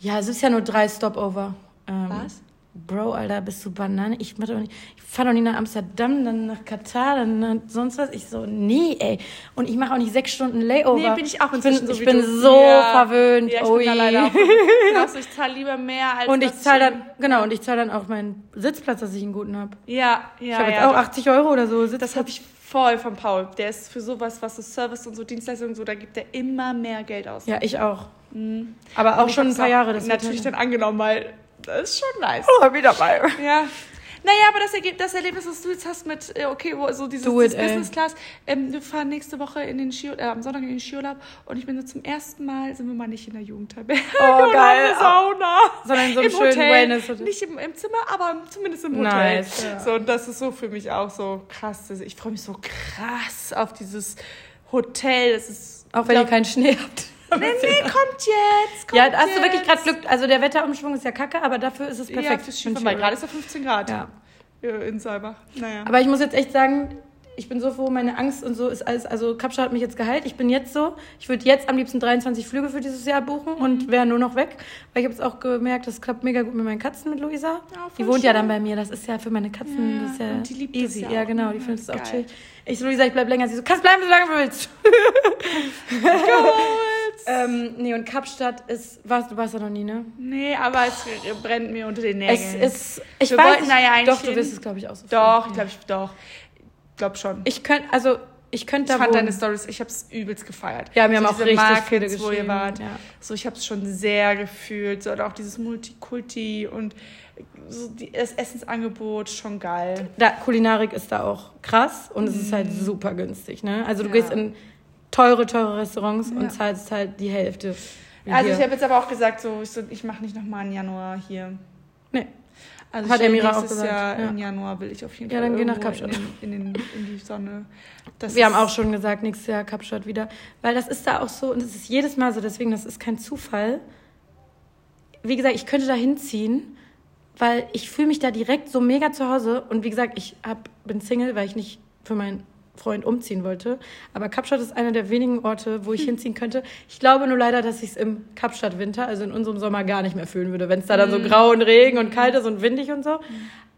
ja, es ist ja nur drei Stopover. Ähm, Was? Bro, Alter, bist du Banane? Ich, mach doch nicht, ich fahre doch nicht nach Amsterdam, dann nach Katar, dann nach sonst was. Ich so, nee, ey. Und ich mache auch nicht sechs Stunden Layover. Nee, bin ich auch ich bin, inzwischen so ich bin du. so Ja. verwöhnt. Ja, ich Ui. bin da leider auch. Ich zahle lieber mehr als und ich zahle dann, genau, und ich zahle dann auch meinen Sitzplatz, dass ich einen guten habe. Ja, ja, Ich habe jetzt ja. auch 80 Euro oder so. Sitzplatz. Das habe ich voll von Paul. Der ist für sowas, was so Service und so Dienstleistungen und so, da gibt er immer mehr Geld aus. Ja, ich auch. Aber auch Und schon ein paar Jahre. Das natürlich wird dann angenommen, weil das ist schon nice. Oh, wieder dabei. Ja. Naja, aber das, Ergeb das Erlebnis, was du jetzt hast mit, äh, okay, so dieses, it, dieses. Business Class, ähm, wir fahren nächste Woche in den Ski, äh, am Sonntag in den Skiurlaub und ich bin so zum ersten Mal, sind wir mal nicht in der Jugendherberge Oh, geil. haben eine Sauna. Sondern in so einem Im schönen Hotel. Wellness. Nicht im, im Zimmer, aber zumindest im Hotel. Nice, ja. So, und das ist so für mich auch so krass. Ich freue mich so krass auf dieses Hotel. Das ist, Auch wenn ihr glaub- keinen Schnee habt. Nee, nee, kommt jetzt. Kommt Ja, hast du wirklich gerade Glück. Also der Wetterumschwung ist ja kacke, aber dafür ist es Ja, perfekt. fürs für einen Skifahren, gerade ist ja 15 Grad Ja. in Saalbach. Naja. Aber ich muss jetzt echt sagen, ich bin so froh, meine Angst und so ist alles. Also Kapstadt hat mich jetzt geheilt. Ich bin jetzt so. Ich würde jetzt am liebsten 23 Flüge für dieses Jahr buchen Mhm. und wäre nur noch weg. Weil ich habe es auch gemerkt, das klappt mega gut mit meinen Katzen, mit Luisa. Ja, die wohnt ja schön. dann bei mir. Das ist ja für meine Katzen. Ja, das ist ja und die liebt das easy. ja Ja, auch. genau. Die Ja, findet es auch chill. Ich so, Luisa, ich bleib länger. Sie so, kannst bleiben, so lange du willst. Ähm, nee, und Kapstadt ist. Warst, du warst da noch nie, ne? Nee, aber es brennt mir unter den Nägeln. Es ist. Ich Wir weiß da ja eigentlich Doch, du hin. wirst es, glaube ich, auch so Doch, ich glaube ich, doch. Ich glaube schon. Ich könnte, also ich könnte Ich da fand wohnen. deine Stories, ich habe es übelst gefeiert. Ja, wir haben so auch richtig Markets, viele wo ihr geschrieben, wart. ja. So, ich habe es schon sehr gefühlt. So, auch dieses Multikulti und so die, das Essensangebot schon geil. Da, Kulinarik ist da auch krass und es ist halt super günstig, ne? Also du Mhm. Ja. gehst in teure, teure Restaurants Ja. und zahlst halt die Hälfte. Also hier. ich habe jetzt aber auch gesagt, so, ich, so, ich mache nicht nochmal einen Januar hier. Nee. Also Hat Emira auch nächstes gesagt, Jahr ja. im Januar will ich auf jeden Ja, Fall dann geh nach Kapstadt. in, in, den, in die Sonne. Das Wir haben auch schon gesagt, nächstes Jahr Kapstadt wieder. Weil das ist da auch so, und das ist jedes Mal so, deswegen, das ist kein Zufall. Wie gesagt, ich könnte da hinziehen, weil ich fühle mich da direkt so mega zu Hause. Und wie gesagt, ich hab, bin Single, weil ich nicht für meinen Freund umziehen wollte. Aber Kapstadt ist einer der wenigen Orte, wo ich hinziehen könnte. Ich glaube nur leider, dass ich es im Kapstadt-Winter, also in unserem Sommer, gar nicht mehr fühlen würde, wenn es da dann so grau und Regen und kalt ist und windig und so.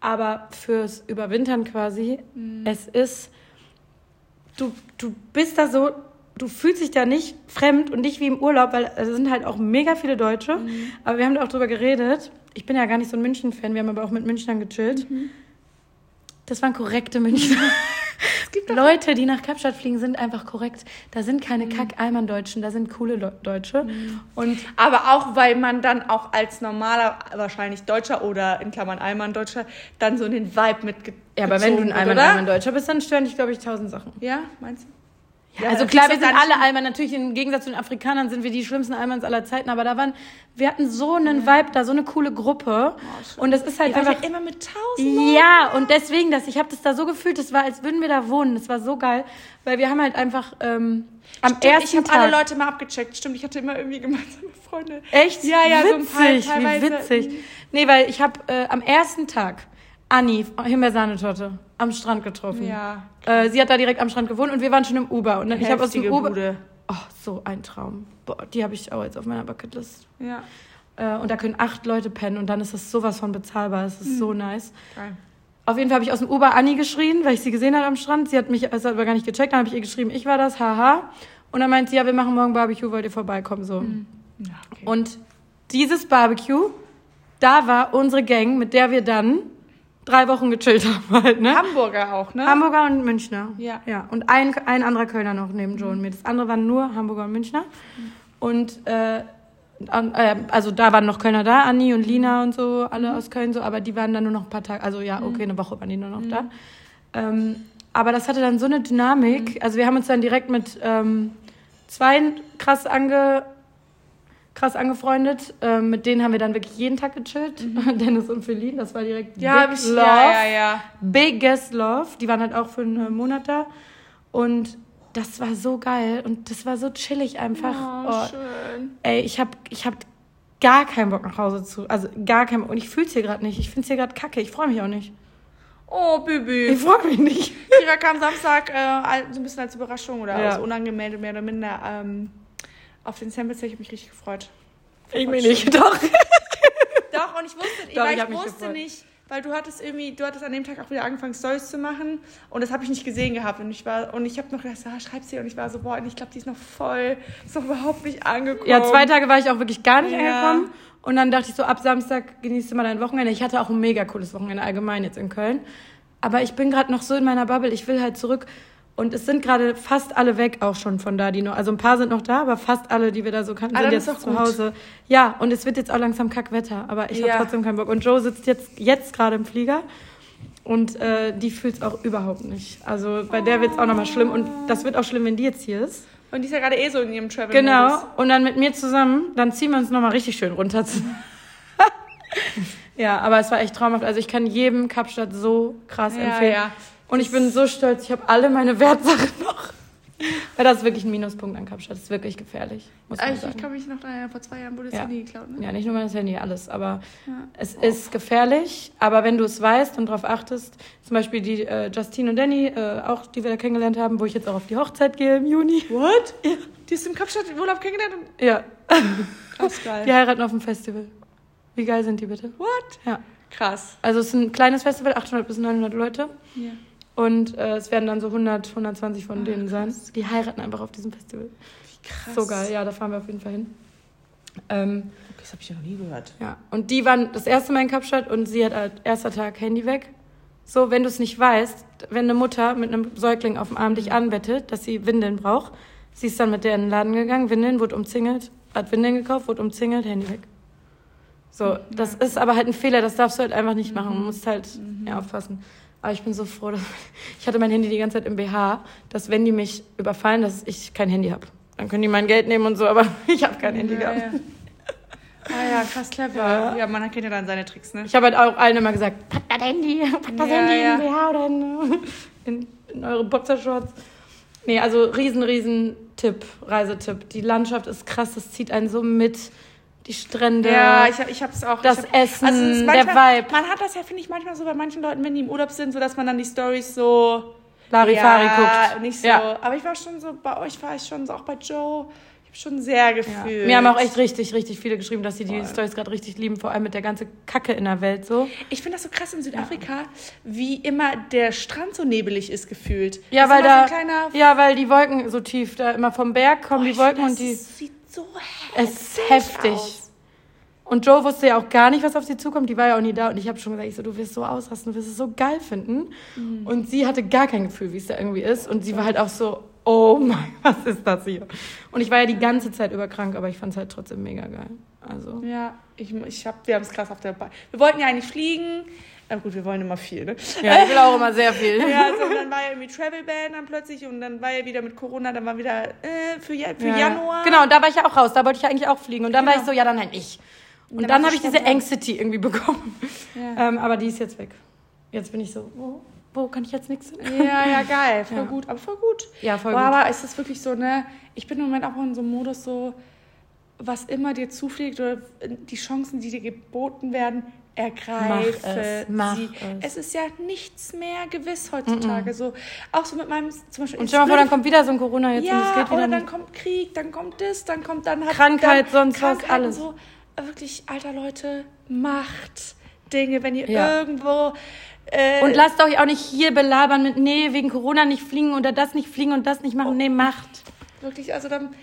Aber fürs Überwintern quasi, es ist du, du bist da so, du fühlst dich da nicht fremd und nicht wie im Urlaub, weil es sind halt auch mega viele Deutsche. Aber wir haben da auch drüber geredet. Ich bin ja gar nicht so ein München-Fan, wir haben aber auch mit Münchnern gechillt. Das waren korrekte Münchner. Leute, die nach Kapstadt fliegen, sind einfach korrekt. Da sind keine Kack-Alman-Deutschen, da sind coole Le Deutsche. Und Aber auch, weil man dann auch als normaler, wahrscheinlich Deutscher oder in Klammern Allmann-Deutscher, dann so in den Vibe mit ja, aber wenn du ein oder? Alman-Alman-Deutscher bist, dann stören dich, glaube ich, tausend Sachen. Ja, meinst du? Also das klar, wir sind alle Alman. Natürlich im Gegensatz zu den Afrikanern sind wir die schlimmsten Almans aller Zeiten. Aber da waren, wir hatten so einen Vibe da, so eine coole Gruppe. und es ist halt einfach. ja immer mit tausend Ja, und deswegen, das, ich habe das da so gefühlt, das war, als würden wir da wohnen. Das war so geil, weil wir haben halt einfach ähm, am Stimmt, ersten ich habe Tag. alle Leute mal abgecheckt. Stimmt, ich hatte immer irgendwie gemeinsame Freunde. Echt? Ja, ja, so ein witzig, paar teilweise. wie witzig. Nee, weil ich habe äh, am ersten Tag Anni, Himbeersahnetorte, am Strand getroffen. Ja. Äh, sie hat da direkt am Strand gewohnt und wir waren schon im Uber. Und dann, ich habe aus dem Uber. Bude. Oh, so ein Traum. Boah, die habe ich auch jetzt auf meiner Bucketlist. Ja. Äh, und da können acht Leute pennen und dann ist das sowas von bezahlbar. Das ist so nice. Geil. Auf jeden Fall habe ich aus dem Uber Anni geschrien, weil ich sie gesehen habe am Strand. Sie hat mich es hat aber gar nicht gecheckt. Dann habe ich ihr geschrieben, ich war das, haha. Und dann meint sie, ja, wir machen morgen Barbecue, wollt ihr vorbeikommen? So. Ja, okay. Und dieses Barbecue, da war unsere Gang, mit der wir dann drei Wochen gechillt haben halt, ne? Hamburger auch, ne? Hamburger und Münchner. Ja. ja. Und ein, ein anderer Kölner noch neben Joe und mir. Das andere waren nur Hamburger und Münchner. Und äh, äh, also da waren noch Kölner da, Anni und Lina und so, alle aus Köln so, aber die waren dann nur noch ein paar Tage, also ja, okay, eine Woche waren die nur noch da. Ähm, aber das hatte dann so eine Dynamik. Also wir haben uns dann direkt mit ähm, zwei krass ange krass angefreundet. Ähm, mit denen haben wir dann wirklich jeden Tag gechillt. Dennis und Feline, das war direkt ja, Big ich, Love. ja, ja, ja. Biggest Love. Die waren halt auch für einen Monat da. Und das war so geil. Und das war so chillig einfach. Oh, Oh, schön. ey, ich hab, ich hab gar keinen Bock nach Hause zu. Also gar keinen Bock. Und ich fühl's hier gerade nicht. Ich find's hier gerade kacke. Ich freue mich auch nicht. Oh, Ich Bibi. freue mich nicht. Kira kam Samstag äh, so ein bisschen als Überraschung oder Ja. als unangemeldet, mehr oder minder, ähm, auf den Samples. Ich habe mich richtig gefreut. Ich mich nicht. Doch. Doch, und ich wusste, Doch, ich ich, wusste gefreut. nicht, weil du hattest irgendwie, du hattest an dem Tag auch wieder angefangen, Stories zu machen und das habe ich nicht gesehen gehabt und ich war, und ich habe noch gedacht, ah, schreib sie und ich war so, boah, ich glaube, die ist noch voll, ist noch überhaupt nicht angekommen. Ja, zwei Tage war ich auch wirklich gar nicht Ja. angekommen. Und dann dachte ich so, ab Samstag genießt du mal dein Wochenende. Ich hatte auch ein mega cooles Wochenende allgemein jetzt in Köln. Aber ich bin gerade noch so in meiner Bubble. Ich will halt zurück. Und es sind gerade fast alle weg auch schon von da, die noch. Also ein paar sind noch da, aber fast alle, die wir da so kannten, Ah, sind jetzt zu gut. Hause. Ja, und es wird jetzt auch langsam Kackwetter. Aber ich Ja. habe trotzdem keinen Bock. Und Joe sitzt jetzt, jetzt gerade im Flieger. Und äh, die fühlt es auch überhaupt nicht. Also bei der wird es auch nochmal schlimm. Und das wird auch schlimm, wenn die jetzt hier ist. Und die ist ja gerade eh so in ihrem travel Genau. Und dann mit mir zusammen, dann ziehen wir uns nochmal richtig schön runter. ja, aber es war echt traumhaft. Also ich kann jedem Kapstadt so krass Ja, empfehlen. ja. Und ich bin so stolz, ich habe alle meine Wertsachen noch. Weil das ist wirklich ein Minuspunkt an Kapstadt. Das ist wirklich gefährlich, muss man Ich, ich sagen. kann mich noch daran, vor zwei Jahren wurde das Ja. Handy geklaut, ne? Ja, nicht nur mein Handy, alles. Aber Ja. es ist gefährlich. Aber wenn du es weißt und darauf achtest, zum Beispiel die äh, Justine und Danny, äh, auch die wir da kennengelernt haben, wo ich jetzt auch auf die Hochzeit gehe im Juni. What? Ja. Die ist im Kapstadt Urlaub kennengelernt Ja, krass geil. die heiraten auf dem Festival. Wie geil sind die bitte? What? Ja. Krass. Also es ist ein kleines Festival, 800 bis 900 Leute. Ja. Und äh, es werden dann so 100, 120 von Ah, denen sein. krass. Die heiraten einfach auf diesem Festival. Krass. So geil, ja, da fahren wir auf jeden Fall hin. Ähm, Okay, das habe ich ja noch nie gehört. ja, und die waren das erste Mal in Kapstadt und sie hat als erster Tag Handy weg. So, wenn du es nicht weißt, wenn eine Mutter mit einem Säugling auf dem Arm dich anbettet, dass sie Windeln braucht, sie ist dann mit der in den Laden gegangen, Windeln, wurde umzingelt, hat Windeln gekauft, wurde umzingelt, Handy weg. So, das ist aber halt ein Fehler, das darfst du halt einfach nicht machen. Du musst halt ja, aufpassen. Aber ich bin so froh, dass ich hatte mein Handy die ganze Zeit im BH, dass wenn die mich überfallen, dass ich kein Handy habe. Dann können die mein Geld nehmen und so, aber ich habe kein Handy ja, gehabt. ja. Ah ja, krass clever. Ja. Ja. man kennt ja dann seine Tricks, ne? Ich habe halt auch allen immer gesagt, pack das Handy, pack das Ja, Handy ja. in BH oder in, in, in eure Boxershorts. Nee, also riesen, riesen Tipp, Reisetipp. Die Landschaft ist krass, das zieht einen so mit. Die Strände. Ja, ich, ich hab's auch. Das hab, Essen, es ist der manchmal, Vibe. Man hat das ja, finde ich, manchmal so bei manchen Leuten, wenn die im Urlaub sind, so dass man dann die Stories so. Larifari ja, guckt. nicht so. Ja. Aber ich war schon so, bei euch war ich schon so, auch bei Joe. Ich habe schon sehr Ja. gefühlt. Mir haben auch echt richtig, richtig viele geschrieben, dass sie die Stories gerade richtig lieben, vor allem mit der ganzen Kacke in der Welt so. Ich finde das so krass in Südafrika, wie immer der Strand so nebelig ist gefühlt. Ja, Das weil da, So ja, weil die Wolken so tief, da immer vom Berg kommen Boah, die Wolken finde, und die, sieht so es ist heftig heftig. aus. Und Joe wusste ja auch gar nicht, was auf sie zukommt. Die war ja auch nie da. Und ich habe schon gesagt, ich so, du wirst so ausrasten, du wirst es so geil finden. Mhm. Und sie hatte gar kein Gefühl, wie es da irgendwie ist. Und sie war halt auch so, oh mein, was ist das hier? Und ich war ja die ganze Zeit über krank, aber ich fand es halt trotzdem mega geil. Also. Ja, ich, ich hab, wir haben es krass auf der Beine. Wir wollten ja eigentlich fliegen. Na gut, wir wollen immer viel, ne? Ja, ich will auch immer sehr viel. ja, also, und dann war ja irgendwie Travel Ban dann plötzlich und dann war ja wieder mit Corona, dann war wieder äh, für, für ja. Januar. Genau, und da war ich ja auch raus, da wollte ich ja eigentlich auch fliegen. Und dann genau. war ich so, ja, dann halt nicht. Und, und dann, dann habe ich diese Anxiety irgendwie bekommen. Ja. Ähm, aber die ist jetzt weg. Jetzt bin ich so, wo, wo kann ich jetzt nichts Ja, ja, geil. Voll ja. gut, aber voll gut. Ja, voll Boah, gut. Aber ist das wirklich so, ne? Ich bin im Moment auch in so einem Modus so, was immer dir zufliegt oder die Chancen, die dir geboten werden, ergreife mach es, mach sie. Es. es. ist ja nichts mehr gewiss heutzutage. Mm -mm. So, auch so mit meinem zum Beispiel. Und stell mal vor, dann kommt wieder so ein Corona jetzt ja, und es geht wieder. Oder dann kommt Krieg, dann kommt das, dann kommt dann hat Krankheit, dann sonst Krankheit was, alles. So. Wirklich, alter Leute, macht Dinge, wenn ihr ja. irgendwo. Äh, und lasst euch auch nicht hier belabern mit, nee, wegen Corona nicht fliegen oder das nicht fliegen und das nicht machen. Oh. Nee, macht. Wirklich, also dann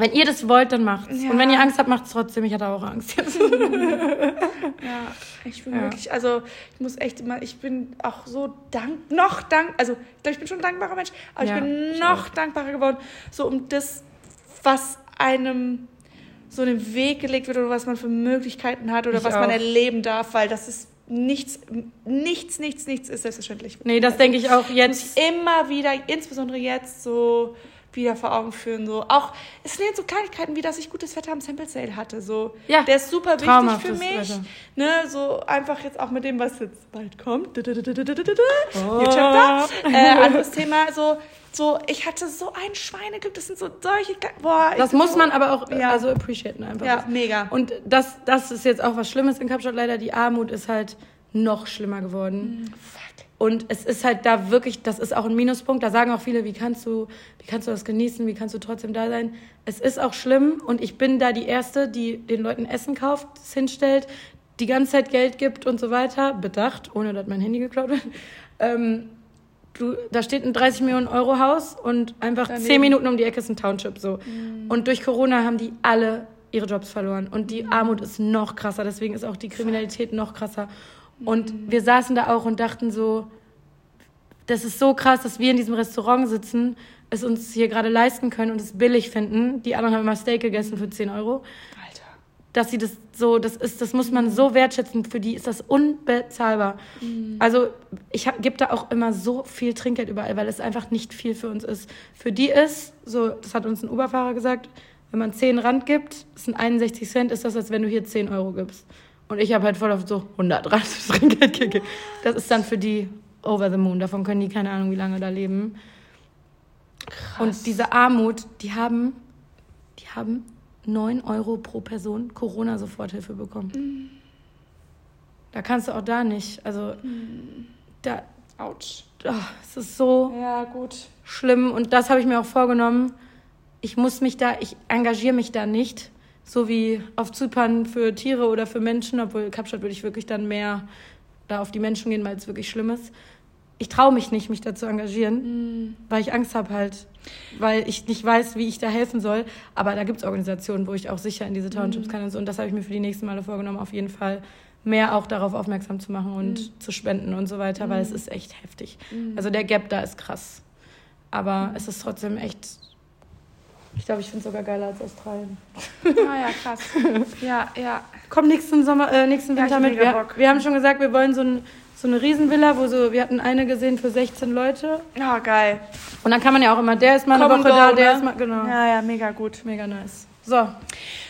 wenn ihr das wollt, dann macht's. Ja. Und wenn ihr Angst habt, macht's trotzdem. Ich hatte auch Angst jetzt. ja, ich bin ja. wirklich, also ich muss echt immer, ich bin auch so dank, noch dank, also ich bin schon ein dankbarer Mensch, aber ja, ich bin noch ich dankbarer geworden, so um das, was einem so einen Weg gelegt wird oder was man für Möglichkeiten hat oder ich was auch. man erleben darf, weil das ist nichts, nichts, nichts, nichts ist selbstverständlich. Nee, das also, denke ich auch jetzt. Immer wieder, insbesondere jetzt so wieder vor Augen führen. So. Auch, es sind jetzt so Kleinigkeiten, wie dass ich gutes Wetter am Sample Sale hatte. So. Ja, der ist super wichtig für mich. Ne, so einfach jetzt auch mit dem, was jetzt bald kommt. Oh. Äh, anderes Thema. So, so, ich hatte so ein Schweineglück. Das sind so solche. Boah, das muss man aber auch ja. also appreciaten einfach. Ja, mega. Und das, das ist jetzt auch was Schlimmes in Kapstadt. Leider die Armut ist halt noch schlimmer geworden. Mm, und es ist halt da wirklich, das ist auch ein Minuspunkt. Da sagen auch viele, wie kannst du, wie kannst du das genießen, wie kannst du trotzdem da sein? Es ist auch schlimm und ich bin da die Erste, die den Leuten Essen kauft, es hinstellt, die ganze Zeit Geld gibt und so weiter. Bedacht, ohne dass mein Handy geklaut wird. Ähm, du, da steht ein 30 Millionen Euro Haus und einfach Daneben. 10 Minuten um die Ecke ist ein Township so. Mhm. Und durch Corona haben die alle ihre Jobs verloren und die Armut ist noch krasser, deswegen ist auch die Kriminalität noch krasser. Und wir saßen da auch und dachten so, das ist so krass, dass wir in diesem Restaurant sitzen, es uns hier gerade leisten können und es billig finden. Die anderen haben immer Steak gegessen für 10 Euro. Alter. Dass sie das so, das ist, das muss man so wertschätzen. Für die ist das unbezahlbar. Mhm. Also ich gebe da auch immer so viel Trinkgeld überall, weil es einfach nicht viel für uns ist. Für die ist, so, das hat uns ein Uberfahrer gesagt, wenn man 10 Rand gibt, das sind 61 Cent, ist das, als wenn du hier 10 Euro gibst. Und ich habe halt voll auf so 100 Rand Trinkgeld gegeben. Das ist dann für die over the moon. Davon können die keine Ahnung, wie lange da leben. Krass. Und diese Armut, die haben, die haben 9 Euro pro Person Corona-Soforthilfe bekommen. Mm. Da kannst du auch da nicht. Also, mm. da. Autsch. Oh, es ist so ja, gut. schlimm. Und das habe ich mir auch vorgenommen. Ich muss mich da, ich engagiere mich da nicht so wie auf Zypern für Tiere oder für Menschen, obwohl Kapstadt würde ich wirklich dann mehr da auf die Menschen gehen, weil es wirklich schlimm ist. Ich traue mich nicht, mich da zu engagieren, mm. weil ich Angst habe halt, weil ich nicht weiß, wie ich da helfen soll. Aber da gibt es Organisationen, wo ich auch sicher in diese Townships mm. kann und so. Und das habe ich mir für die nächsten Male vorgenommen, auf jeden Fall mehr auch darauf aufmerksam zu machen und mm. zu spenden und so weiter, weil es mm. ist echt heftig. Mm. Also der Gap da ist krass. Aber mm. es ist trotzdem echt ich glaube, ich finde es sogar geiler als Australien. Ah ja, krass. Ja, ja. Komm nächsten Sommer, äh, nächsten Winter ja, mit. Wir, wir, haben schon gesagt, wir wollen so, ein, so eine Riesenvilla, wo so, wir hatten eine gesehen für 16 Leute. Ja, geil. Und dann kann man ja auch immer, der ist mal eine Woche go, da, der ne? ist mal, genau. Ja, ja, mega gut. Mega nice. So.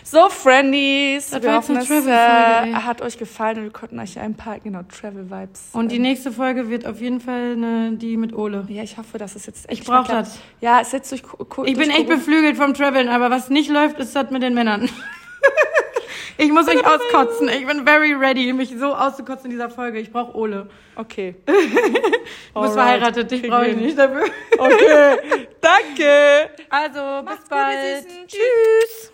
So, Friendies, das wir hoffen, es äh, hat euch gefallen und wir konnten euch ein paar, genau, Travel-Vibes. Und die ähm, nächste Folge wird auf jeden Fall eine, die mit Ole. Ja, ich hoffe, dass es jetzt echt Ich brauche das. Ja, es setzt durch, Ich bin echt beflügelt vom Traveln, aber was nicht läuft, ist das mit den Männern. Ich muss mich auskotzen. Ich bin very ready, mich so auszukotzen in dieser Folge. Ich brauche Ole. Okay. du bist verheiratet, dich brauche ich nicht dafür. okay. Danke. Also, bis bald. Tschüss.